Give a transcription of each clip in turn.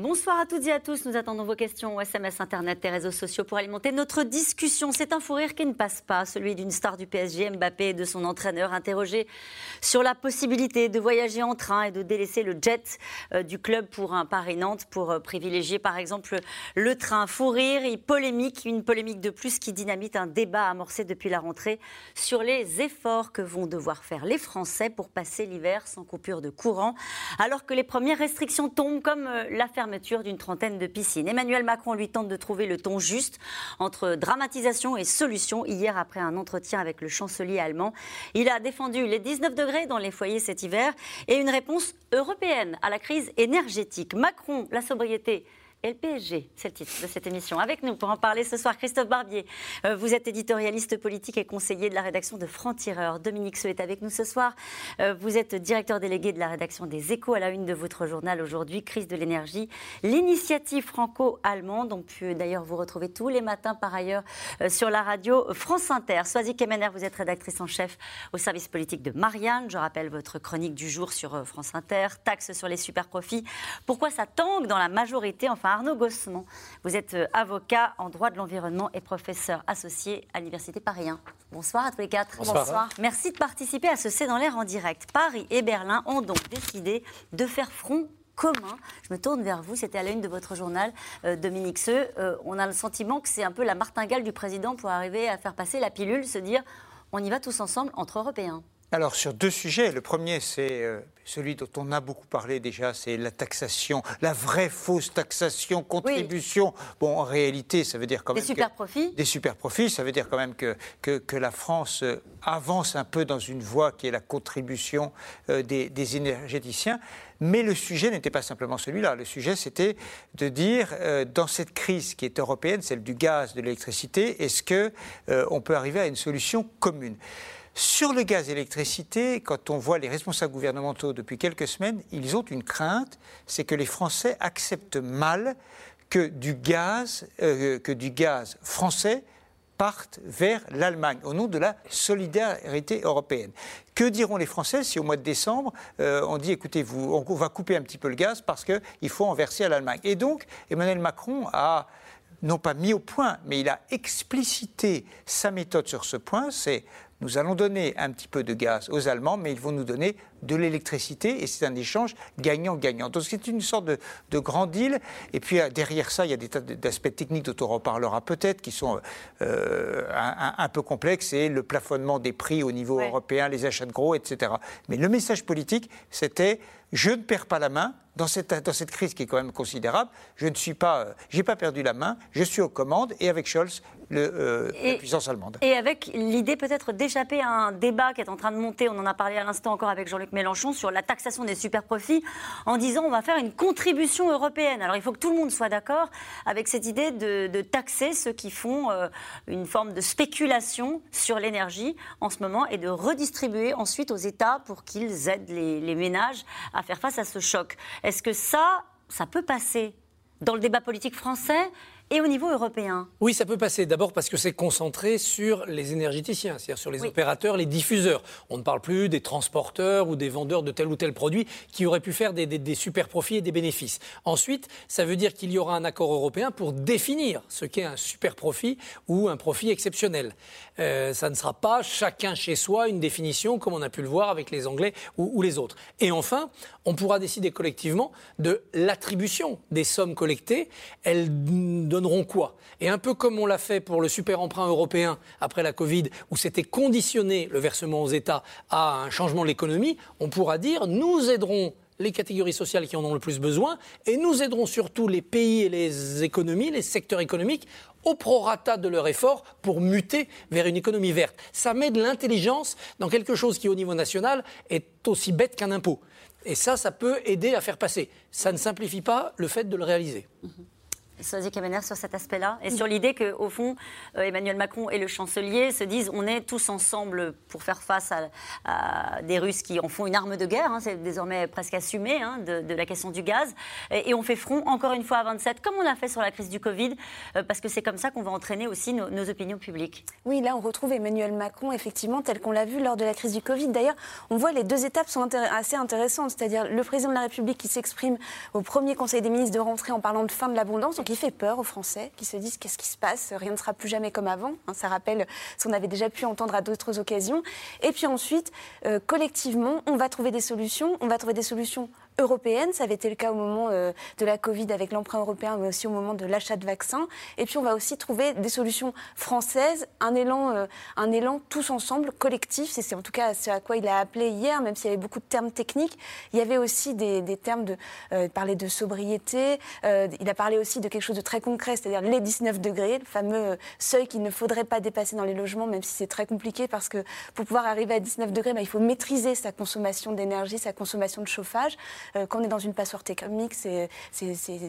Bonsoir à toutes et à tous. Nous attendons vos questions au SMS, Internet et réseaux sociaux pour alimenter notre discussion. C'est un fou rire qui ne passe pas, celui d'une star du PSG, Mbappé, et de son entraîneur interrogé sur la possibilité de voyager en train et de délaisser le jet euh, du club pour un Paris-Nantes pour euh, privilégier par exemple le train. Fou rire et polémique, une polémique de plus qui dynamite un débat amorcé depuis la rentrée sur les efforts que vont devoir faire les Français pour passer l'hiver sans coupure de courant, alors que les premières restrictions tombent comme euh, la fermeture d'une trentaine de piscines. Emmanuel Macron lui tente de trouver le ton juste entre dramatisation et solution. Hier, après un entretien avec le chancelier allemand, il a défendu les 19 degrés dans les foyers cet hiver et une réponse européenne à la crise énergétique. Macron, la sobriété et le PSG. C'est le titre de cette émission. Avec nous pour en parler ce soir, Christophe Barbier. Euh, vous êtes éditorialiste politique et conseiller de la rédaction de Franc-Tireur. Dominique Seux est avec nous ce soir. Euh, vous êtes directeur délégué de la rédaction des Échos à la une de votre journal aujourd'hui, Crise de l'énergie. L'initiative franco-allemande. On peut d'ailleurs vous retrouver tous les matins par ailleurs euh, sur la radio France Inter. Soisy Kemener, vous êtes rédactrice en chef au service politique de Marianne. Je rappelle votre chronique du jour sur France Inter. Taxe sur les super profits. Pourquoi ça tangue dans la majorité Enfin, Arnaud Gossement. Vous êtes euh, avocat en droit de l'environnement et professeur associé à l'Université Paris 1. Bonsoir à tous les quatre. Bonsoir. Merci de participer à ce C'est dans l'air en direct. Paris et Berlin ont donc décidé de faire front commun. Je me tourne vers vous, c'était à la une de votre journal, euh, Dominique Seux. Euh, on a le sentiment que c'est un peu la martingale du président pour arriver à faire passer la pilule, se dire on y va tous ensemble entre Européens. Alors sur deux sujets, le premier c'est euh, celui dont on a beaucoup parlé déjà, c'est la taxation, la vraie fausse taxation, contribution. Bon, en réalité, ça veut dire quand même... Des super profits Des super profits, ça veut dire quand même que, que, la France euh, avance un peu dans une voie qui est la contribution euh, des, des, énergéticiens. Mais le sujet n'était pas simplement celui-là. Le sujet, c'était de dire, dans cette crise qui est européenne, celle du gaz, de l'électricité, est-ce qu'on peut arriver à une solution commune? Sur le gaz et l'électricité, quand on voit les responsables gouvernementaux depuis quelques semaines, ils ont une crainte, c'est que les Français acceptent mal que du gaz, euh, français parte vers l'Allemagne au nom de la solidarité européenne. Que diront les Français si au mois de décembre, euh, on dit écoutez, vous, on va couper un petit peu le gaz parce qu'il faut en verser à l'Allemagne Et donc, Emmanuel Macron a non pas mis au point, mais il a explicité sa méthode sur ce point, c'est nous allons donner un petit peu de gaz aux Allemands, mais ils vont nous donner de l'électricité et c'est un échange gagnant-gagnant. Donc c'est une sorte de, de, grand deal. Et puis euh, derrière ça, il y a des tas d'aspects techniques dont on reparlera peut-être qui sont euh, un, peu complexes et le plafonnement des prix au niveau européen, les achats de gros, etc. Mais le message politique, c'était je ne perds pas la main dans cette, dans cette crise qui est quand même considérable. Je ne suis pas, euh, j'ai pas perdu la main. Je suis aux commandes et avec Scholz, le, la puissance allemande. Et avec l'idée peut-être d'échapper à un débat qui est en train de monter. On en a parlé à l'instant encore avec Jean-Luc Mélenchon sur la taxation des super-profits en disant on va faire une contribution européenne. Alors il faut que tout le monde soit d'accord avec cette idée de, taxer ceux qui font euh, une forme de spéculation sur l'énergie en ce moment et de redistribuer ensuite aux États pour qu'ils aident les, les ménages à faire face à ce choc. Est-ce que ça, ça peut passer dans le débat politique français? Et au niveau européen Oui, ça peut passer. D'abord parce que c'est concentré sur les énergéticiens, c'est-à-dire sur les opérateurs, les diffuseurs. On ne parle plus des transporteurs ou des vendeurs de tel ou tel produit qui auraient pu faire des, super profits et des bénéfices. Ensuite, ça veut dire qu'il y aura un accord européen pour définir ce qu'est un super profit ou un profit exceptionnel. Euh, ça ne sera pas chacun chez soi une définition comme on a pu le voir avec les Anglais ou, ou les autres. Et enfin, on pourra décider collectivement de l'attribution des sommes collectées. Donneront quoi? Et un peu comme on l'a fait pour le super emprunt européen après la Covid, où c'était conditionné le versement aux États à un changement de l'économie, on pourra dire nous aiderons les catégories sociales qui en ont le plus besoin, et nous aiderons surtout les pays et les économies, les secteurs économiques, au prorata de leur effort pour muter vers une économie verte. Ça met de l'intelligence dans quelque chose qui, au niveau national, est aussi bête qu'un impôt. Et ça, ça peut aider à faire passer. Ça ne simplifie pas le fait de le réaliser. Mhm. Sur cet aspect-là et sur l'idée qu'au fond, euh, Emmanuel Macron et le chancelier se disent on est tous ensemble pour faire face à, des Russes qui en font une arme de guerre, hein, c'est désormais presque assumé, hein, de, la question du gaz, et, on fait front encore une fois à 27, comme on l'a fait sur la crise du Covid, euh, parce que c'est comme ça qu'on va entraîner aussi nos, nos, opinions publiques. Oui, là on retrouve Emmanuel Macron, effectivement, tel qu'on l'a vu lors de la crise du Covid. D'ailleurs, on voit les deux étapes sont assez intéressantes, c'est-à-dire le président de la République qui s'exprime au premier Conseil des ministres de rentrée en parlant de fin de l'abondance, il fait peur aux Français qui se disent qu'est-ce qui se passe, rien ne sera plus jamais comme avant. Hein, ça rappelle ce qu'on avait déjà pu entendre à d'autres occasions. Et puis ensuite, euh, collectivement, on va trouver des solutions. On va trouver des solutions européenne. Ça avait été le cas au moment euh, de la Covid avec l'emprunt européen, mais aussi au moment de l'achat de vaccins. Et puis on va aussi trouver des solutions françaises, un élan, euh, un élan tous ensemble, collectif. C'est en tout cas ce à quoi il a appelé hier, même s'il y avait beaucoup de termes techniques. Il y avait aussi des, termes de euh, parler de sobriété. il a parlé aussi de quelque chose de très concret, c'est-à-dire les 19 degrés, le fameux seuil qu'il ne faudrait pas dépasser dans les logements, même si c'est très compliqué parce que pour pouvoir arriver à 19 degrés, bah, il faut maîtriser sa consommation d'énergie, sa consommation de chauffage. Euh, quand on est dans une passoire thermique, c'est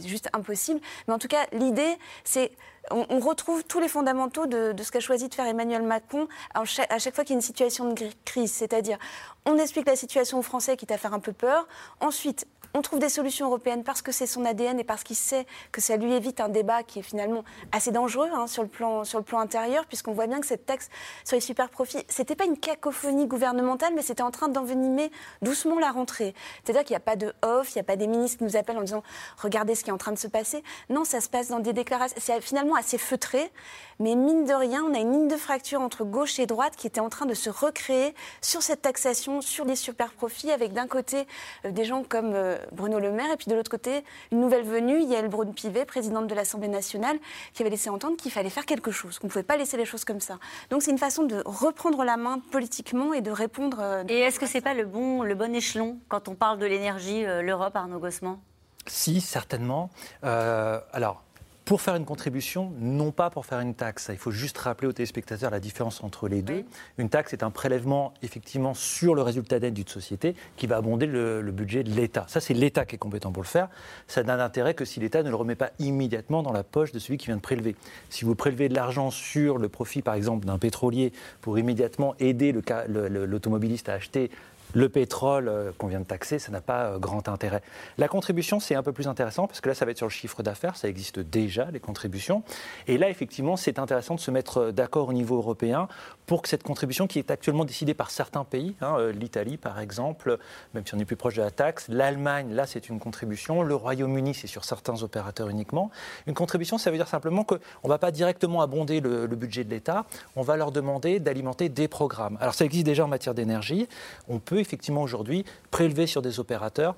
juste impossible. Mais en tout cas, l'idée, c'est on, retrouve tous les fondamentaux de, ce qu'a choisi de faire Emmanuel Macron à chaque, à chaque fois qu'il y a une situation de crise. C'est-à-dire, on explique la situation aux Français, quitte à faire un peu peur. Ensuite, on trouve des solutions européennes parce que c'est son ADN et parce qu'il sait que ça lui évite un débat qui est finalement assez dangereux hein, sur, le plan, sur le plan intérieur, puisqu'on voit bien que cette taxe sur les super profits, c'était pas une cacophonie gouvernementale, mais c'était en train d'envenimer doucement la rentrée. C'est-à-dire qu'il n'y a pas de off, il n'y a pas des ministres qui nous appellent en disant regardez ce qui est en train de se passer. Non, ça se passe dans des déclarations. C'est finalement assez feutré, mais mine de rien, on a une ligne de fracture entre gauche et droite qui était en train de se recréer sur cette taxation, sur les super profits, avec d'un côté euh, des gens comme. Euh, Bruno Le Maire, et puis de l'autre côté, une nouvelle venue, Yael Braun-Pivet, présidente de l'Assemblée nationale, qui avait laissé entendre qu'il fallait faire quelque chose, qu'on ne pouvait pas laisser les choses comme ça. Donc c'est une façon de reprendre la main politiquement et de répondre. Euh, et est-ce que ce n'est pas le bon, le bon échelon quand on parle de l'énergie, euh, l'Europe, Arnaud Gossement Si, certainement. Euh, alors, pour faire une contribution, non pas pour faire une taxe. Il faut juste rappeler aux téléspectateurs la différence entre les deux. Une taxe est un prélèvement effectivement sur le résultat net d'une société qui va abonder le, budget de l'État. Ça, c'est l'État qui est compétent pour le faire. Ça n'a d'intérêt que si l'État ne le remet pas immédiatement dans la poche de celui qui vient de prélever. Si vous prélevez de l'argent sur le profit, par exemple, d'un pétrolier pour immédiatement aider l'automobiliste à acheter le pétrole euh, qu'on vient de taxer, ça n'a pas euh, grand intérêt. La contribution, c'est un peu plus intéressant parce que là, ça va être sur le chiffre d'affaires, ça existe déjà, les contributions. Et là, effectivement, c'est intéressant de se mettre euh, d'accord au niveau européen pour que cette contribution, qui est actuellement décidée par certains pays, hein, l'Italie par exemple, même si on est plus proche de la taxe, l'Allemagne, là, c'est une contribution, le Royaume-Uni, c'est sur certains opérateurs uniquement. Une contribution, ça veut dire simplement qu'on ne va pas directement abonder le, le budget de l'État, on va leur demander d'alimenter des programmes. Alors, ça existe déjà en matière d'énergie. On peut effectivement aujourd'hui prélever sur des opérateurs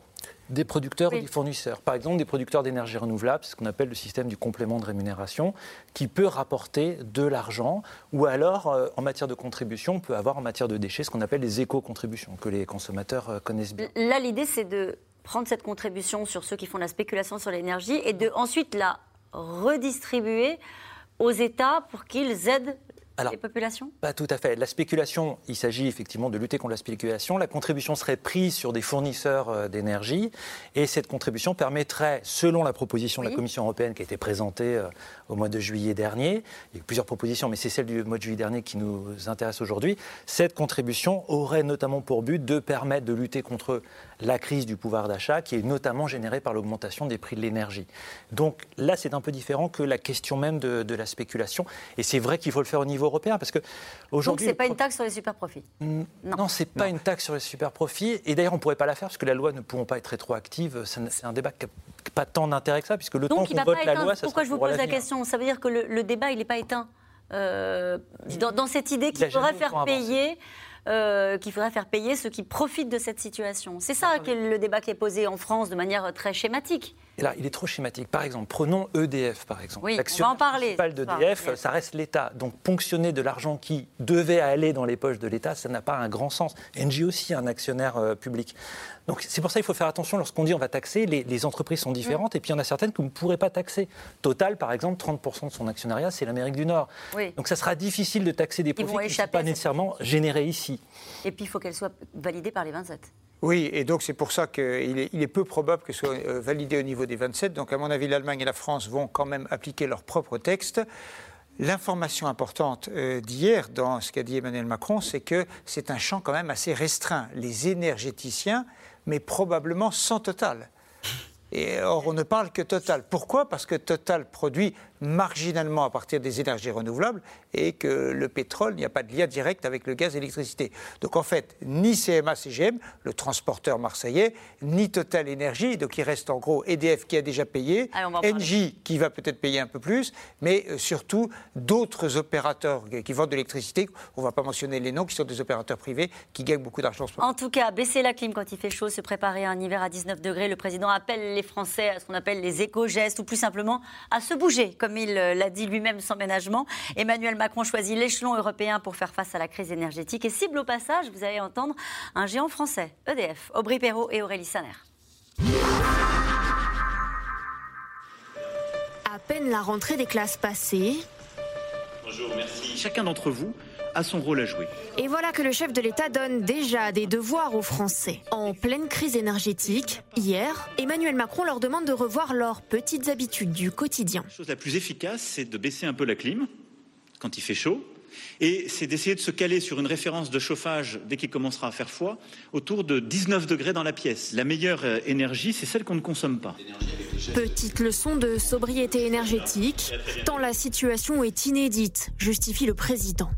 des producteurs ou des fournisseurs. Par exemple, des producteurs d'énergie renouvelable, c'est ce qu'on appelle le système du complément de rémunération, qui peut rapporter de l'argent, ou alors, euh, en matière de contribution, on peut avoir en matière de déchets ce qu'on appelle les éco-contributions, que les consommateurs euh, connaissent bien. Là, l'idée, c'est de prendre cette contribution sur ceux qui font la spéculation sur l'énergie et de ensuite la redistribuer aux États pour qu'ils aident les populations? Pas tout à fait. La spéculation, il s'agit effectivement de lutter contre la spéculation. La contribution serait prise sur des fournisseurs euh, d'énergie et cette contribution permettrait, selon la proposition de la Commission européenne qui a été présentée euh, au mois de juillet dernier, il y a eu plusieurs propositions, mais c'est celle du mois de juillet dernier qui nous intéresse aujourd'hui, cette contribution aurait notamment pour but de permettre de lutter contre la crise du pouvoir d'achat qui est notamment générée par l'augmentation des prix de l'énergie. Donc là, c'est un peu différent que la question même de, de la spéculation. Et c'est vrai qu'il faut le faire au niveau européen parce que aujourd'hui. Donc c'est pas une taxe sur les super profits. Non, non c'est pas une taxe sur les super profits. Et d'ailleurs, on pourrait pas la faire parce que la loi ne pourront pas être rétroactive. C'est un débat qui n'a pas tant d'intérêt que ça puisque le temps qu'on vote la loi, ça Pourquoi je vous pose la question? Ça veut dire que le, débat, il n'est pas éteint. Euh, dans, cette idée qu'il faudrait faire payer euh, qu'il faudrait faire payer ceux qui profitent de cette situation. C'est ça qui est le débat qui est posé en France de manière très schématique. Et là, il est trop schématique. Par exemple, prenons EDF, par exemple. Oui, on va en parler. d'EDF, ça reste l'État. Donc, ponctionner de l'argent qui devait aller dans les poches de l'État, ça n'a pas un grand sens. Engie aussi, un actionnaire euh, public. Donc, c'est pour ça qu'il faut faire attention lorsqu'on dit on va taxer. Les, entreprises sont différentes, mm. et puis il y en a certaines que vous ne pourrez pas taxer. Total, par exemple, 30% de son actionnariat, c'est l'Amérique du Nord. Donc, ça sera difficile de taxer des profits qui ne sont pas nécessairement générés ici. Et puis, il faut qu'elle soit validée par les 27. Oui, et donc c'est pour ça qu'il est, peu probable que ce soit euh, validé au niveau des 27. Donc à mon avis, l'Allemagne et la France vont quand même appliquer leur propre texte. L'information importante euh, d'hier dans ce qu'a dit Emmanuel Macron, c'est que c'est un champ quand même assez restreint. Les énergéticiens, mais probablement sans total. Or, on ne parle que Total. Pourquoi? Parce que Total produit marginalement à partir des énergies renouvelables et que le pétrole, il n'y a pas de lien direct avec le gaz et l'électricité. Donc en fait, ni CMA CGM, le transporteur marseillais, ni Total Énergie, donc il reste en gros EDF qui a déjà payé, Engie qui va peut-être payer un peu plus, mais euh, surtout d'autres opérateurs qui vendent de l'électricité, on ne va pas mentionner les noms, qui sont des opérateurs privés qui gagnent beaucoup d'argent. En tout cas, baisser la clim quand il fait chaud, se préparer à un hiver à 19 degrés, le président appelle les Français à ce qu'on appelle les éco-gestes ou plus simplement à se bouger, comme il euh, l'a dit lui-même sans ménagement. Emmanuel Macron choisit l'échelon européen pour faire face à la crise énergétique et cible au passage, vous allez entendre, un géant français, EDF, Aubry Perrault et Aurélie Saner. À peine la rentrée des classes passées. Bonjour, merci. Chacun d'entre vous a son rôle à jouer. Et voilà que le chef de l'État donne déjà des devoirs aux Français. En pleine crise énergétique, hier, Emmanuel Macron leur demande de revoir leurs petites habitudes du quotidien. La chose la plus efficace, c'est de baisser un peu la clim quand il fait chaud. Et c'est d'essayer de se caler sur une référence de chauffage dès qu'il commencera à faire froid, autour de 19 degrés dans la pièce. La meilleure euh, énergie, c'est celle qu'on ne consomme pas. Petite leçon de sobriété énergétique, tant la situation est inédite, justifie le président.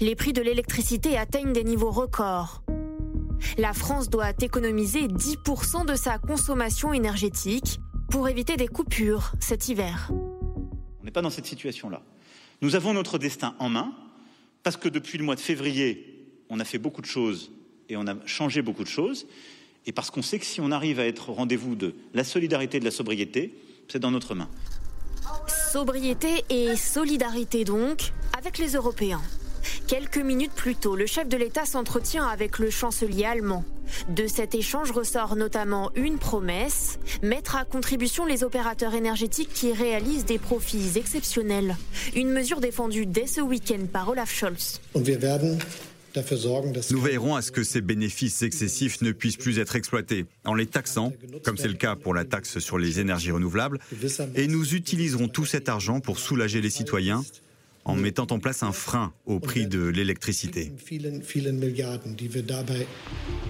Les prix de l'électricité atteignent des niveaux records. La France doit économiser 10% de sa consommation énergétique pour éviter des coupures cet hiver. On n'est pas dans cette situation-là. Nous avons notre destin en main parce que depuis le mois de février, on a fait beaucoup de choses et on a changé beaucoup de choses. Et parce qu'on sait que si on arrive à être au rendez-vous de la solidarité et de la sobriété, c'est dans notre main. Sobriété et solidarité donc avec les Européens. Quelques minutes plus tôt, le chef de l'État s'entretient avec le chancelier allemand. De cet échange ressort notamment une promesse, mettre à contribution les opérateurs énergétiques qui réalisent des profits exceptionnels. Une mesure défendue dès ce week-end par Olaf Scholz. Nous veillerons à ce que ces bénéfices excessifs ne puissent plus être exploités en les taxant, comme c'est le cas pour la taxe sur les énergies renouvelables, et nous utiliserons tout cet argent pour soulager les citoyens en mettant en place un frein au prix de l'électricité.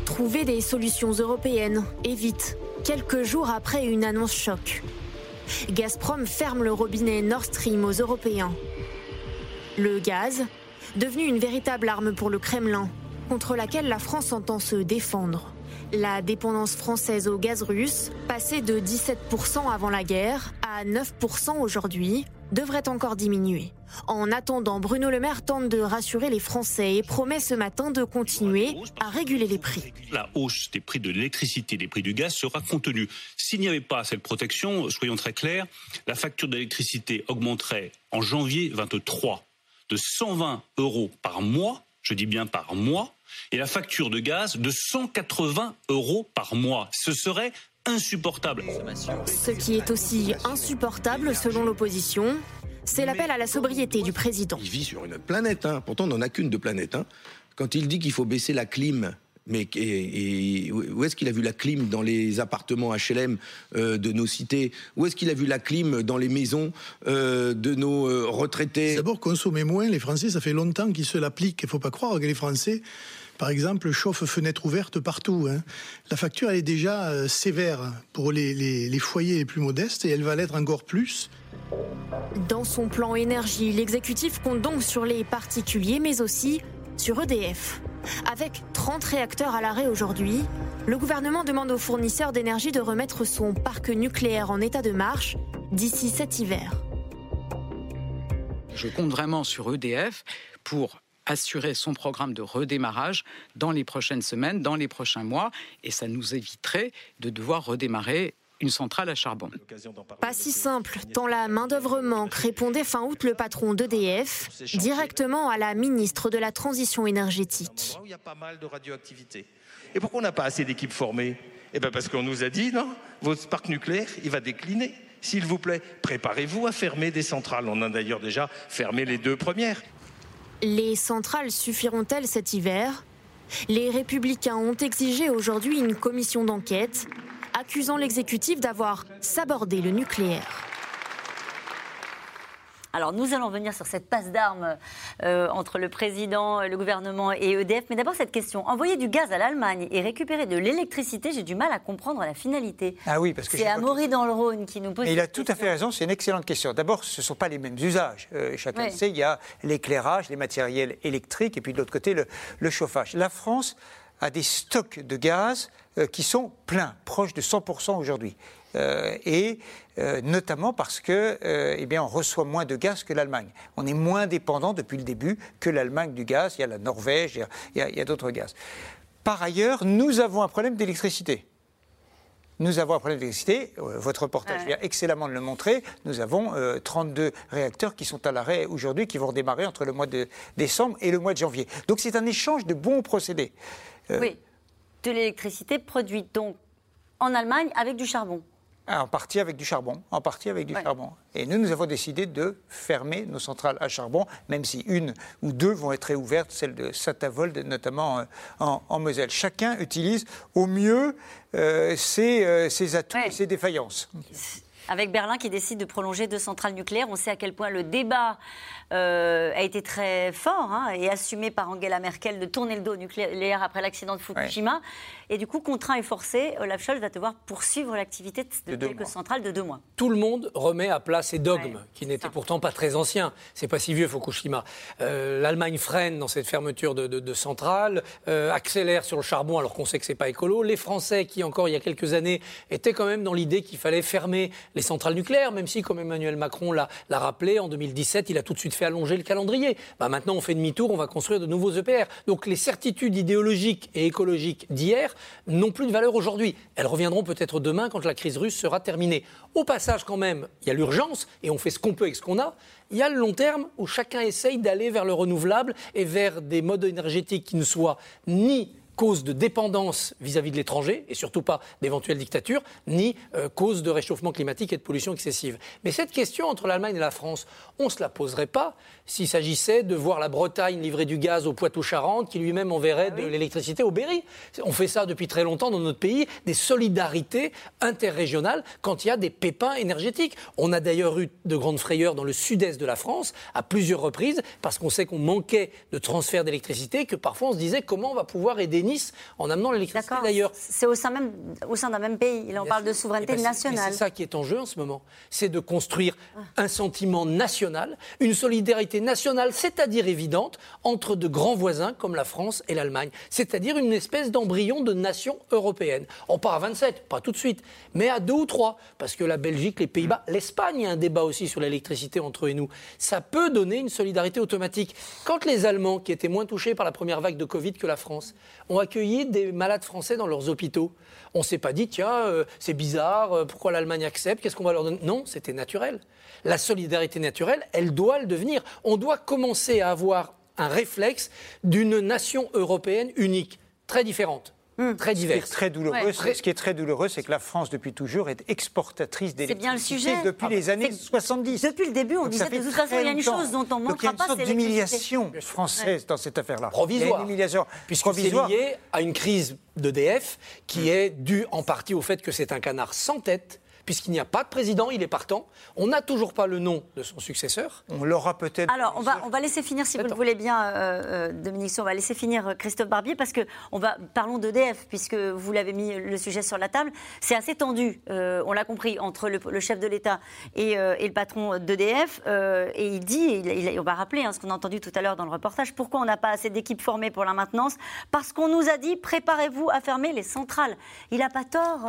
Trouver des solutions européennes, et vite, quelques jours après une annonce choc. Gazprom ferme le robinet Nord Stream aux Européens. Le gaz, devenu une véritable arme pour le Kremlin, contre laquelle la France entend se défendre. La dépendance française au gaz russe, passée de 17% avant la guerre à 9% aujourd'hui, devrait encore diminuer. En attendant, Bruno Le Maire tente de rassurer les Français et promet ce matin de continuer à réguler les prix. La hausse des prix de l'électricité, des prix du gaz sera contenue. S'il n'y avait pas cette protection, soyons très clairs, la facture d'électricité augmenterait en janvier 23 de 120 euros par mois, je dis bien par mois, et la facture de gaz de 180 euros par mois. Ce serait insupportable. Ce qui est aussi insupportable selon l'opposition, c'est l'appel à la sobriété du président. Il vit sur une planète, hein. pourtant on n'en a qu'une de planète. Hein. Quand il dit qu'il faut baisser la clim, mais où est-ce qu'il a vu la clim dans les appartements HLM euh, de nos cités? Où est-ce qu'il a vu la clim dans les maisons euh, de nos euh, retraités? D'abord, consommer moins, les Français, ça fait longtemps qu'ils se l'appliquent. Il ne faut pas croire que les Français par exemple, chauffe fenêtre ouverte partout. Hein. La facture, elle est déjà euh, sévère pour les, foyers les plus modestes et elle va l'être encore plus. Dans son plan énergie, l'exécutif compte donc sur les particuliers, mais aussi sur EDF. Avec 30 réacteurs à l'arrêt aujourd'hui, le gouvernement demande aux fournisseurs d'énergie de remettre son parc nucléaire en état de marche d'ici cet hiver. Je compte vraiment sur EDF pour assurer son programme de redémarrage dans les prochaines semaines, dans les prochains mois, et ça nous éviterait de devoir redémarrer une centrale à charbon. Pas si simple, tant la main-d'œuvre manque, répondait fin août le patron d'EDF, directement à la ministre de la Transition énergétique. Il y a pas mal de radioactivité. Et pourquoi on n'a pas assez d'équipes formées? Eh bien parce qu'on nous a dit, non, votre parc nucléaire, il va décliner. S'il vous plaît, préparez-vous à fermer des centrales. On a d'ailleurs déjà fermé les deux premières. Les centrales suffiront-elles cet hiver? Les républicains ont exigé aujourd'hui une commission d'enquête, accusant l'exécutif d'avoir sabordé le nucléaire. Alors nous allons venir sur cette passe d'armes euh, entre le président, le gouvernement et EDF. Mais d'abord cette question. Envoyer du gaz à l'Allemagne et récupérer de l'électricité, j'ai du mal à comprendre la finalité. Ah oui, parce que c'est Amaury dans le Rhône qui nous pose. Mais il a tout à fait raison, c'est une excellente question. D'abord, ce ne sont pas les mêmes usages. Euh, chacun le sait, il y a l'éclairage, les matériels électriques et puis de l'autre côté le, chauffage. La France a des stocks de gaz euh, qui sont pleins, proches de 100% aujourd'hui. Euh, et euh, notamment parce que, euh, eh bien, on reçoit moins de gaz que l'Allemagne. On est moins dépendant depuis le début que l'Allemagne du gaz. Il y a la Norvège, il y a, d'autres gaz. Par ailleurs, nous avons un problème d'électricité. Nous avons un problème d'électricité. Votre reportage vient excellemment de le montrer. Nous avons 32 réacteurs qui sont à l'arrêt aujourd'hui, qui vont redémarrer entre le mois de décembre et le mois de janvier. Donc c'est un échange de bons procédés. oui, de l'électricité produite donc en Allemagne avec du charbon. En partie avec du charbon, en partie avec du charbon. Et nous, nous avons décidé de fermer nos centrales à charbon, même si une ou deux vont être réouvertes, celle de Satavold notamment euh, en, Moselle. Chacun utilise au mieux euh, ses, euh, ses, atouts et ses défaillances avec Berlin qui décide de prolonger deux centrales nucléaires. On sait à quel point le débat euh, a été très fort hein, et assumé par Angela Merkel de tourner le dos au nucléaire après l'accident de Fukushima. Et du coup, contraint et forcé, Olaf Scholz va devoir poursuivre l'activité de, quelques centrales de deux mois. Tout le monde remet à plat ces dogmes, qui n'étaient pourtant pas très anciens. C'est pas si vieux, Fukushima. Euh, L'Allemagne freine dans cette fermeture de, centrales, euh, accélère sur le charbon alors qu'on sait que c'est pas écolo. Les Français, qui encore il y a quelques années étaient quand même dans l'idée qu'il fallait fermer les centrales nucléaires, même si, comme Emmanuel Macron l'a rappelé, en 2017, il a tout de suite fait allonger le calendrier. Bah, maintenant, on fait demi-tour, on va construire de nouveaux EPR. Donc les certitudes idéologiques et écologiques d'hier n'ont plus de valeur aujourd'hui. Elles reviendront peut-être demain quand la crise russe sera terminée. Au passage, quand même, il y a l'urgence et on fait ce qu'on peut avec ce qu'on a. Il y a le long terme où chacun essaye d'aller vers le renouvelable et vers des modes énergétiques qui ne soient ni cause de dépendance vis-à-vis de l'étranger, et surtout pas d'éventuelles dictatures, ni euh, cause de réchauffement climatique et de pollution excessive. Mais cette question entre l'Allemagne et la France, on ne se la poserait pas s'il s'agissait de voir la Bretagne livrer du gaz au Poitou-Charentes, qui lui-même enverrait ah de l'électricité au Berry. On fait ça depuis très longtemps dans notre pays, des solidarités interrégionales quand il y a des pépins énergétiques. On a d'ailleurs eu de grandes frayeurs dans le sud-est de la France à plusieurs reprises, parce qu'on sait qu'on manquait de transfert d'électricité, que parfois on se disait comment on va pouvoir aider en amenant l'électricité d'ailleurs. C'est au sein, même, au sein d'un même pays. En parle de souveraineté ben, nationale. C'est ça qui est en jeu en ce moment. C'est de construire un sentiment national, une solidarité nationale, c'est-à-dire évidente, entre de grands voisins comme la France et l'Allemagne. C'est-à-dire une espèce d'embryon de nation européenne. On part à 27, pas tout de suite, mais à deux ou trois. Parce que la Belgique, les Pays-Bas, l'Espagne, il y a un débat aussi sur l'électricité entre eux et nous. Ça peut donner une solidarité automatique. Quand les Allemands, qui étaient moins touchés par la première vague de Covid que la France, ont accueilli des malades français dans leurs hôpitaux. On ne s'est pas dit, tiens, euh, c'est bizarre, euh, pourquoi l'Allemagne accepte, qu'est-ce qu'on va leur donner? Non, c'était naturel. La solidarité naturelle, elle doit le devenir. On doit commencer à avoir un réflexe d'une nation européenne unique, très différente. Hmm. très divers. Ce qui est très douloureux, ce qui est très douloureux, c'est que la France depuis toujours est exportatrice d'électricité depuis ah, les années 70. Depuis le début, on disait de toute façon, il y a une chose dont on ne manquera pas, c'est Il y a une sorte d'humiliation française dans cette affaire-là. Provisoire. Puisque c'est lié à une crise d'EDF qui hmm. est due en partie au fait que c'est un canard sans tête puisqu'il n'y a pas de président, il est partant. On n'a toujours pas le nom de son successeur. On l'aura peut-être. Alors, on va, on va laisser finir, si vous le voulez bien, euh, euh, Dominique, on va laisser finir euh, Christophe Barbier, parce que on va, parlons d'EDF, puisque vous l'avez mis le sujet sur la table. C'est assez tendu, on l'a compris, entre le, chef de l'État et, le patron d'EDF. et il dit, on va rappeler hein, ce qu'on a entendu tout à l'heure dans le reportage, pourquoi on n'a pas assez d'équipes formées pour la maintenance? Parce qu'on nous a dit, préparez-vous à fermer les centrales. Il n'a pas tort,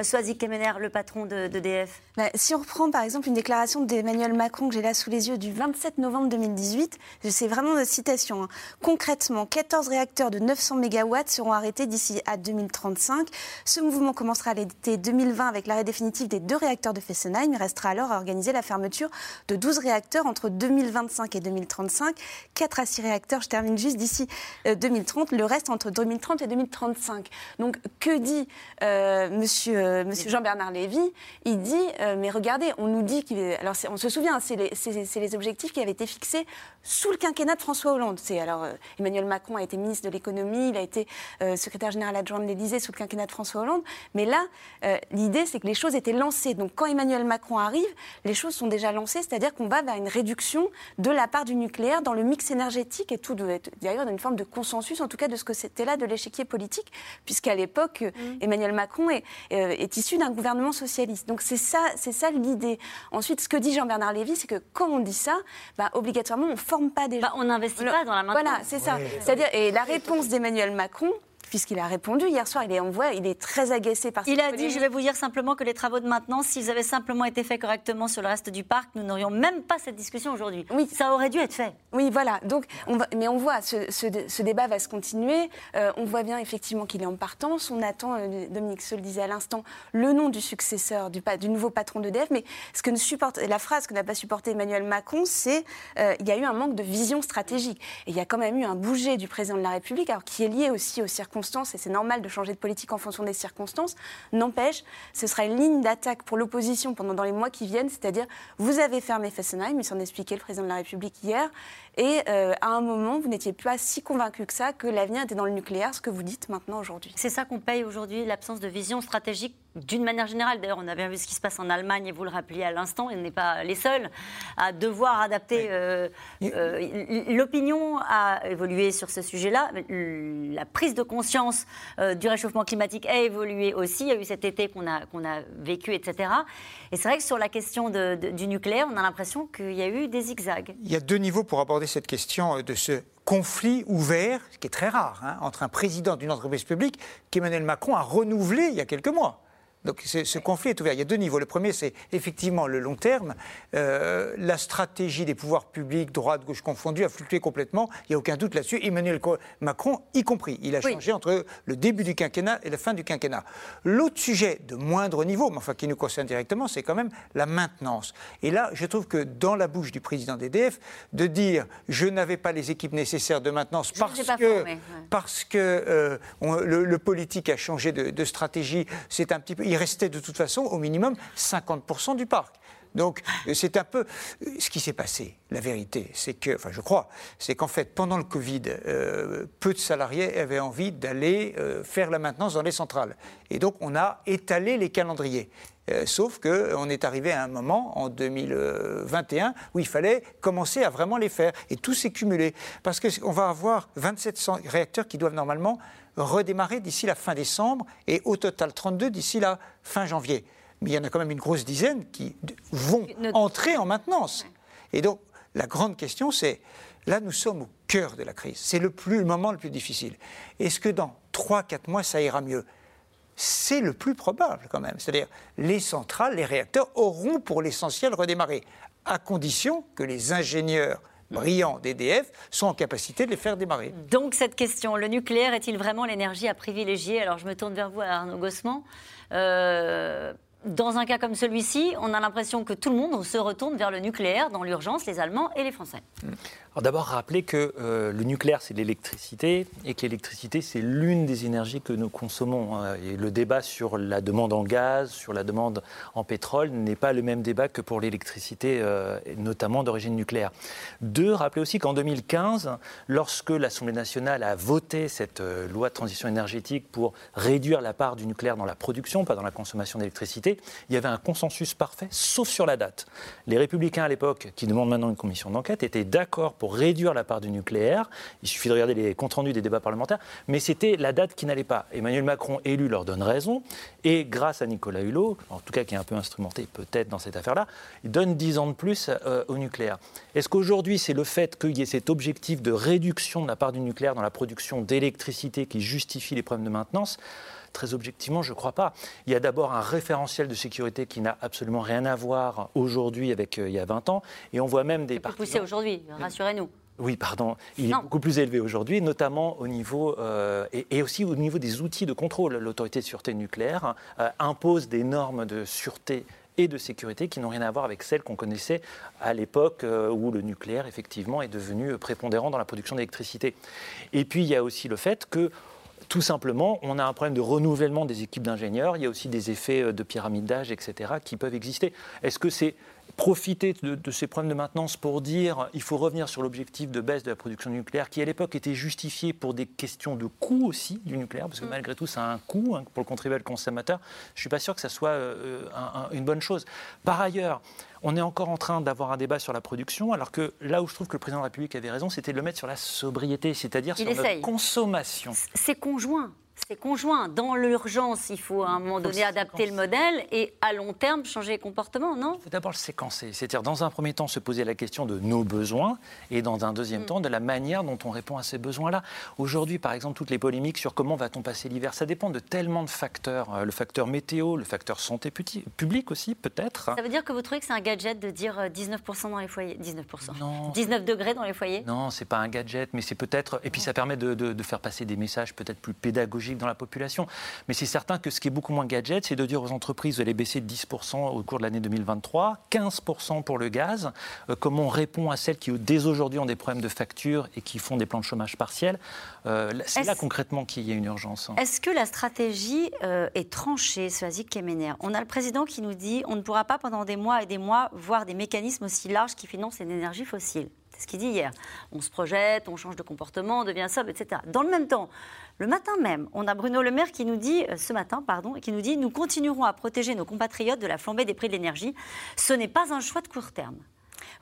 Soazic Kemener, le patron de d'EDF bah, Si on reprend par exemple une déclaration d'Emmanuel Macron que j'ai là sous les yeux du 27 novembre 2018, c'est vraiment une citation. Hein. Concrètement, 14 réacteurs de 900 MW seront arrêtés d'ici à 2035. Ce mouvement commencera à l'été 2020 avec l'arrêt définitif des deux réacteurs de Fessenheim. Il restera alors à organiser la fermeture de 12 réacteurs entre 2025 et 2035. 4 à 6 réacteurs, je termine juste d'ici 2030, euh, le reste entre 2030 et 2035. Donc que dit euh, monsieur, euh, monsieur Jean-Bernard Lévy il dit, euh, mais regardez, on nous dit qu'il... Alors on se souvient, c'est les, les, objectifs qui avaient été fixés sous le quinquennat de François Hollande. C'est alors Emmanuel Macron a été ministre de l'économie, il a été secrétaire général adjoint de l'Élysée sous le quinquennat de François Hollande. Mais là, l'idée, c'est que les choses étaient lancées. Donc quand Emmanuel Macron arrive, les choses sont déjà lancées, c'est-à-dire qu'on va vers une réduction de la part du nucléaire dans le mix énergétique et tout, d'ailleurs, une forme de consensus, en tout cas, de ce que c'était là de l'échiquier politique, puisqu'à l'époque, mm. Emmanuel Macron est, euh, est issu d'un gouvernement socialiste. Donc c'est ça, c'est ça l'idée. Ensuite, ce que dit Jean-Bernard Lévy, c'est que quand on dit ça, bah, obligatoirement, on ne forme pas des bah, on n'investit pas dans la maintenance. Voilà, c'est ça. C'est-à-dire, et la réponse d'Emmanuel Macron, puisqu'il a répondu hier soir. Il est en voix, il est très agacé par. Il a dit, je vais vous dire simplement que les travaux de maintenance, s'ils avaient simplement été faits correctement sur le reste du parc, nous n'aurions même pas cette discussion aujourd'hui. Oui, ça aurait dû être fait. Oui, voilà. Donc, on va, mais on voit, ce, ce, débat va se continuer. Euh, on voit bien effectivement qu'il est en partance. On attend, euh, Dominique Seul disait à l'instant, le nom du successeur, du, du nouveau patron d'EDF. Mais ce que ne supporte, la phrase que n'a pas supporté Emmanuel Macron, c'est euh, il y a eu un manque de vision stratégique. Et il y a quand même eu un bouger du président de la République, alors qui est lié aussi aux circonstances et c'est normal de changer de politique en fonction des circonstances. N'empêche, ce sera une ligne d'attaque pour l'opposition pendant dans les mois qui viennent, c'est-à-dire vous avez fermé Fessenheim, il s'en expliquait le président de la République hier, et euh, à un moment, vous n'étiez pas si convaincu que ça, que l'avenir était dans le nucléaire, ce que vous dites maintenant aujourd'hui. C'est ça qu'on paye aujourd'hui, l'absence de vision stratégique d'une manière générale. D'ailleurs, on a bien vu ce qui se passe en Allemagne, et vous le rappeliez à l'instant, et on n'est pas les seuls à devoir adapter. Euh, euh, l'opinion a évolué sur ce sujet-là. La prise de conscience du réchauffement climatique a évolué aussi. Il y a eu cet été qu'on a, qu'on a vécu, etc. Et c'est vrai que sur la question du nucléaire, on a l'impression qu'il y a eu des zigzags. Il y a deux niveaux pour aborder cette question de ce conflit ouvert, ce qui est très rare, hein, entre un président d'une entreprise publique qu'Emmanuel Macron a renouvelé il y a quelques mois. Donc ce conflit est ouvert. Il y a deux niveaux. Le premier, c'est effectivement le long terme. Euh, la stratégie des pouvoirs publics, droite, gauche confondue, a fluctué complètement. Il n'y a aucun doute là-dessus. Emmanuel Macron y compris. Il a changé entre le début du quinquennat et la fin du quinquennat. L'autre sujet de moindre niveau, mais enfin qui nous concerne directement, c'est quand même la maintenance. Et là, je trouve que dans la bouche du président d'EDF, de dire je n'avais pas les équipes nécessaires de maintenance parce que, parce que euh, le, politique a changé de, de stratégie, c'est un petit peu il restait de toute façon au minimum 50% du parc. Donc c'est un peu ce qui s'est passé. La vérité, c'est que, enfin je crois, c'est qu'en fait pendant le Covid, euh, peu de salariés avaient envie d'aller euh, faire la maintenance dans les centrales. Et donc on a étalé les calendriers. Euh, sauf qu'on est arrivé à un moment, en 2021, où il fallait commencer à vraiment les faire. Et tout s'est cumulé. Parce qu'on va avoir 27 réacteurs qui doivent normalement redémarrer d'ici la fin décembre et au total 32 d'ici la fin janvier. Mais il y en a quand même une grosse dizaine qui vont entrer en maintenance. Et donc, la grande question, c'est, là, nous sommes au cœur de la crise. C'est le, plus, le moment le plus difficile. Est-ce que dans 3-4 mois, ça ira mieux? C'est le plus probable quand même. C'est-à-dire les centrales, les réacteurs auront pour l'essentiel redémarré, à condition que les ingénieurs brillants d'EDF sont en capacité de les faire démarrer. Donc cette question, le nucléaire est-il vraiment l'énergie à privilégier? Alors je me tourne vers vous, Arnaud Gossement. Euh, dans un cas comme celui-ci, on a l'impression que tout le monde se retourne vers le nucléaire dans l'urgence, les Allemands et les Français. D'abord, rappeler que euh, le nucléaire, c'est l'électricité, et que l'électricité, c'est l'une des énergies que nous consommons. Hein. Et le débat sur la demande en gaz, sur la demande en pétrole, n'est pas le même débat que pour l'électricité, euh, notamment d'origine nucléaire. Deux, rappeler aussi qu'en 2015, lorsque l'Assemblée nationale a voté cette euh, loi de transition énergétique pour réduire la part du nucléaire dans la production, pas dans la consommation d'électricité, il y avait un consensus parfait, sauf sur la date. Les républicains à l'époque, qui demandent maintenant une commission d'enquête, étaient d'accord réduire la part du nucléaire. Il suffit de regarder les comptes rendus des débats parlementaires. Mais c'était la date qui n'allait pas. Emmanuel Macron, élu, leur donne raison. Et grâce à Nicolas Hulot, en tout cas qui est un peu instrumenté peut-être dans cette affaire-là, il donne 10 ans de plus euh, au nucléaire. Est-ce qu'aujourd'hui, c'est le fait qu'il y ait cet objectif de réduction de la part du nucléaire dans la production d'électricité qui justifie les problèmes de maintenance? Très objectivement, je ne crois pas. Il y a d'abord un référentiel de sécurité qui n'a absolument rien à voir aujourd'hui avec euh, il y a 20 ans. Et on voit même des parties. poussé aujourd'hui, rassurez-nous. Oui, pardon. Il est beaucoup plus élevé aujourd'hui, notamment au niveau euh, et, aussi au niveau des outils de contrôle. L'autorité de sûreté nucléaire euh, impose des normes de sûreté et de sécurité qui n'ont rien à voir avec celles qu'on connaissait à l'époque où le nucléaire effectivement est devenu prépondérant dans la production d'électricité. Et puis il y a aussi le fait que tout simplement, on a un problème de renouvellement des équipes d'ingénieurs. Il y a aussi des effets euh, de pyramidage, etc., qui peuvent exister. Est-ce que c'est profiter de, ces problèmes de maintenance pour dire il faut revenir sur l'objectif de baisse de la production nucléaire qui à l'époque était justifié pour des questions de coût aussi du nucléaire parce que mm. malgré tout ça a un coût hein, pour le contribuable consommateur je ne suis pas sûr que ça soit euh, une bonne chose par ailleurs on est encore en train d'avoir un débat sur la production, alors que là où je trouve que le président de la République avait raison, c'était de le mettre sur la sobriété, c'est-à-dire sur la consommation. C'est conjoint c'est conjoint. Dans l'urgence, il faut à un moment donné adapter le modèle et à long terme changer les comportements, non? Il faut d'abord le séquencer. C'est-à-dire, dans un premier temps, se poser la question de nos besoins et dans un deuxième mm. temps, de la manière dont on répond à ces besoins-là. Aujourd'hui, par exemple, toutes les polémiques sur comment va-t-on passer l'hiver, ça dépend de tellement de facteurs. Euh, le facteur météo, le facteur santé publique aussi, peut-être. Ça veut dire que vous trouvez que c'est un gadget de dire 19% euh, dans les foyers? 19% non. 19 degrés dans les foyers? Non, c'est pas un gadget, mais c'est peut-être. Et puis ça permet de, de faire passer des messages peut-être plus pédagogiques dans la population. Mais c'est certain que ce qui est beaucoup moins gadget, c'est de dire aux entreprises, vous allez baisser de 10% au cours de l'année 2023, 15% pour le gaz. Euh, comment on répond à celles qui, dès aujourd'hui, ont des problèmes de facture et qui font des plans de chômage partiel euh, C'est là concrètement qu'il y a une urgence. Hein. Est-ce que la stratégie euh, est tranchée, Soazic Kemener? On a le président qui nous dit on ne pourra pas pendant des mois et des mois voir des mécanismes aussi larges qui financent une énergie fossile. C'est ce qu'il dit hier. On se projette, on change de comportement, on devient sobre, etc. Dans le même temps, le matin même, on a Bruno Le Maire qui nous dit, euh, ce matin, pardon, qui nous dit Nous continuerons à protéger nos compatriotes de la flambée des prix de l'énergie. Ce n'est pas un choix de court terme.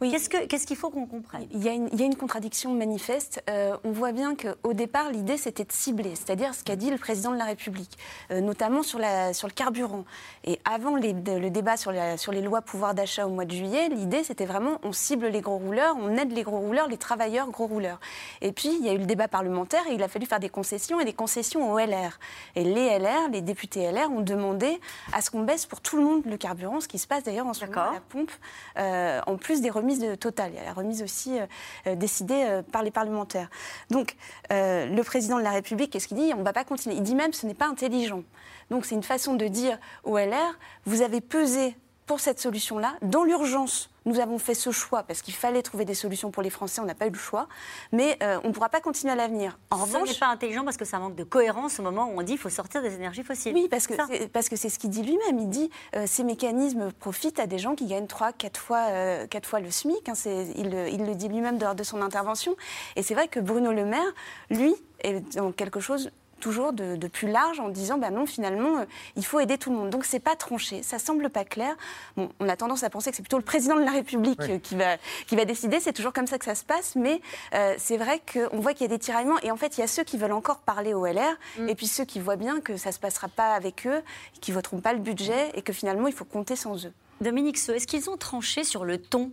Qu'est-ce qu'il faut qu'on comprenne? Il y, a une, contradiction manifeste. Euh, on voit bien qu'au départ, l'idée, c'était de cibler, c'est-à-dire ce qu'a dit le président de la République, euh, notamment sur, la, sur le carburant. Et avant le débat sur, sur les lois pouvoir d'achat au mois de juillet, l'idée, c'était vraiment on cible les gros rouleurs, on aide les gros rouleurs, les travailleurs gros rouleurs. Et puis, il y a eu le débat parlementaire et il a fallu faire des concessions et des concessions aux LR. Et les LR, les députés LR, ont demandé à ce qu'on baisse pour tout le monde le carburant, ce qui se passe d'ailleurs en ce moment à la pompe, euh, en plus des remise de Total. Il y a la remise aussi euh, euh, décidée euh, par les parlementaires. Donc, le président de la République, qu'est-ce qu'il dit? On ne va pas continuer. Il dit même ce n'est pas intelligent. Donc, c'est une façon de dire au LR vous avez pesé pour cette solution-là. Dans l'urgence, nous avons fait ce choix parce qu'il fallait trouver des solutions pour les Français, on n'a pas eu le choix, mais euh, on ne pourra pas continuer à l'avenir. En revanche, ce n'est pas intelligent parce que ça manque de cohérence au moment où on dit qu'il faut sortir des énergies fossiles. Oui, parce que c'est, parce que c'est ce qu'il dit lui-même. Il dit euh, ces mécanismes profitent à des gens qui gagnent 3, 4 fois, euh, fois le SMIC. Hein, il, il, le dit lui-même lors de son intervention. Et c'est vrai que Bruno Le Maire, lui, est dans quelque chose toujours de, plus large en disant ben non finalement euh, il faut aider tout le monde. Donc c'est pas tranché. Ça semble pas clair. Bon, on a tendance à penser que c'est plutôt le président de la République euh, qui va qui va décider. C'est toujours comme ça que ça se passe. Mais euh, c'est vrai qu'on voit qu'il y a des tiraillements. Et en fait il y a ceux qui veulent encore parler au LR mm. et puis ceux qui voient bien que ça se passera pas avec eux qui voteront pas le budget et que finalement il faut compter sans eux. Dominique Seux, est-ce qu'ils ont tranché sur le ton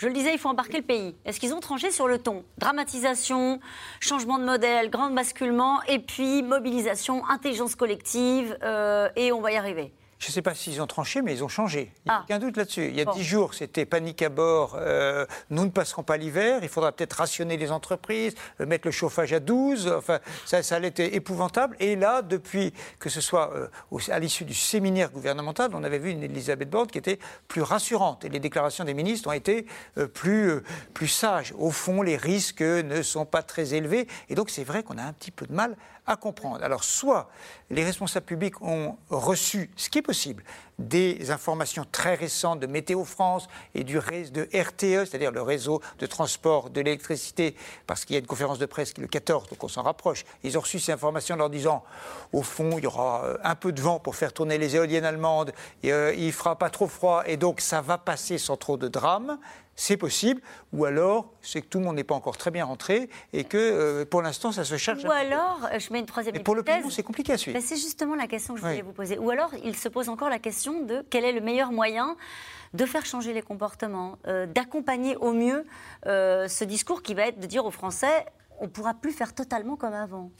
je le disais, il faut embarquer le pays. Est-ce qu'ils ont tranché sur le ton? Dramatisation, changement de modèle, grand basculement, et puis mobilisation, intelligence collective, euh, et on va y arriver. Je ne sais pas s'ils ont tranché, mais ils ont changé. Il n'y a ah. aucun doute là-dessus. Il y a dix jours, c'était panique à bord, euh, nous ne passerons pas l'hiver, il faudra peut-être rationner les entreprises, euh, mettre le chauffage à 12, enfin, ça, ça allait être épouvantable. Et là, depuis que ce soit euh, à l'issue du séminaire gouvernemental, on avait vu une Elisabeth Borne qui était plus rassurante. Et les déclarations des ministres ont été plus, plus sages. Au fond, les risques ne sont pas très élevés. Et donc, c'est vrai qu'on a un petit peu de mal Alors, soit les responsables publics ont reçu, ce qui est possible, des informations très récentes de Météo France et du de RTE, c'est-à-dire le réseau de transport de l'électricité, parce qu'il y a une conférence de presse qui est le 14, donc on s'en rapproche. Ils ont reçu ces informations en leur disant, au fond, il y aura euh, un peu de vent pour faire tourner les éoliennes allemandes, et, euh, il fera pas trop froid, et donc ça va passer sans trop de drame c'est possible, ou alors c'est que tout le monde n'est pas encore très bien rentré et que euh, pour l'instant ça se cherche. Ou alors, je mets une troisième et pour le c'est compliqué à suivre. c'est justement la question que je voulais vous poser. Ou alors il se pose encore la question de quel est le meilleur moyen de faire changer les comportements, euh, d'accompagner au mieux euh, ce discours qui va être de dire aux Français on ne pourra plus faire totalement comme avant.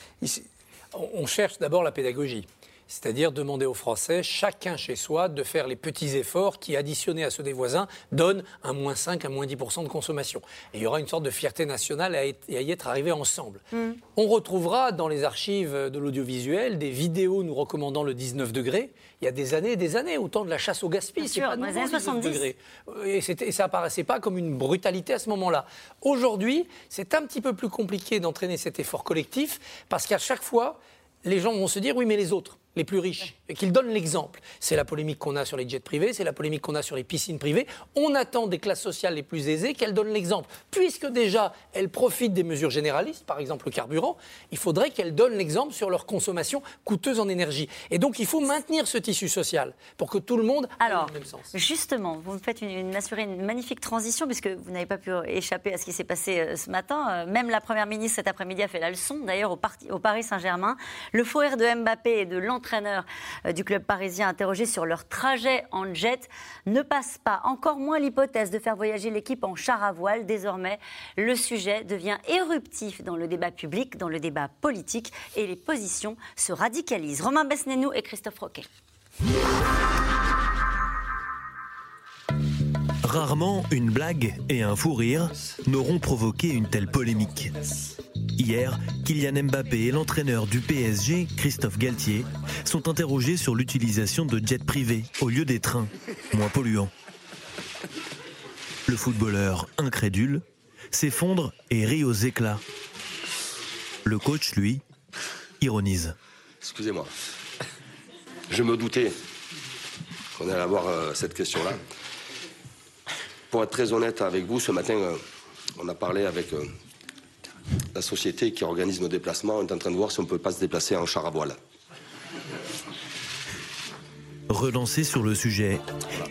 On cherche d'abord la pédagogie c'est-à-dire demander aux Français, chacun chez soi, de faire les petits efforts qui, additionnés à ceux des voisins, donnent un moins 5, un moins 10% de consommation. Et il y aura une sorte de fierté nationale à, y être arrivé ensemble. Mm. On retrouvera dans les archives de l'audiovisuel des vidéos nous recommandant le 19 degrés. Il y a des années et des années, au temps de la chasse au gaspillage. C'est pas nouveau, 70. Degrés. Et, et ça apparaissait pas comme une brutalité à ce moment-là. Aujourd'hui, c'est un petit peu plus compliqué d'entraîner cet effort collectif parce qu'à chaque fois, les gens vont se dire oui, mais les autres les plus riches, et qu'ils donnent l'exemple. C'est la polémique qu'on a sur les jets privés, c'est la polémique qu'on a sur les piscines privées. On attend des classes sociales les plus aisées qu'elles donnent l'exemple. Puisque déjà, elles profitent des mesures généralistes, par exemple le carburant, il faudrait qu'elles donnent l'exemple sur leur consommation coûteuse en énergie. Et donc, il faut maintenir ce tissu social pour que tout le monde Alors, le même sens. Justement, vous me faites une, une, assurer une magnifique transition, puisque vous n'avez pas pu échapper à ce qui s'est passé euh, ce matin. Euh, même la Première ministre cet après-midi a fait la leçon, d'ailleurs, au, au Paris Saint-Germain. Le faux rire de Mbappé et de l'entraîneur euh, du club parisien interrogé sur leur trajet en jet ne passe pas. Encore moins l'hypothèse de faire voyager l'équipe en char à voile. Désormais, le sujet devient éruptif dans le débat public, dans le débat politique et les positions se radicalisent. Romain Besnénou et Christophe Roquet. Rarement une blague et un fou rire n'auront provoqué une telle polémique. Hier, Kylian Mbappé et l'entraîneur du PSG, Christophe Galtier, sont interrogés sur l'utilisation de jets privés au lieu des trains, moins polluants. Le footballeur, incrédule, s'effondre et rit aux éclats. Le coach, lui, ironise. Excusez-moi. Je me doutais qu'on allait avoir euh, cette question-là. Pour être très honnête avec vous, ce matin, euh, on a parlé avec euh, la société qui organise nos déplacements. On est en train de voir si on ne peut pas se déplacer en char à voile. Relancé sur le sujet,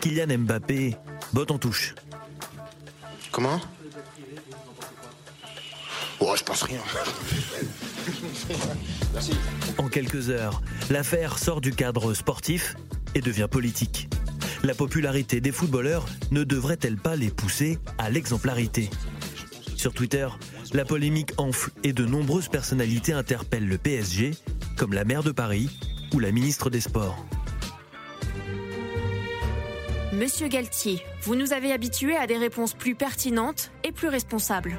Kylian Mbappé botte en touche. Comment? Oh, je pense rien. Merci. En quelques heures, l'affaire sort du cadre sportif et devient politique. La popularité des footballeurs ne devrait-elle pas les pousser à l'exemplarité? Sur Twitter, la polémique enfle et de nombreuses personnalités interpellent le PSG, comme la maire de Paris ou la ministre des Sports. Monsieur Galtier, vous nous avez habitués à des réponses plus pertinentes et plus responsables.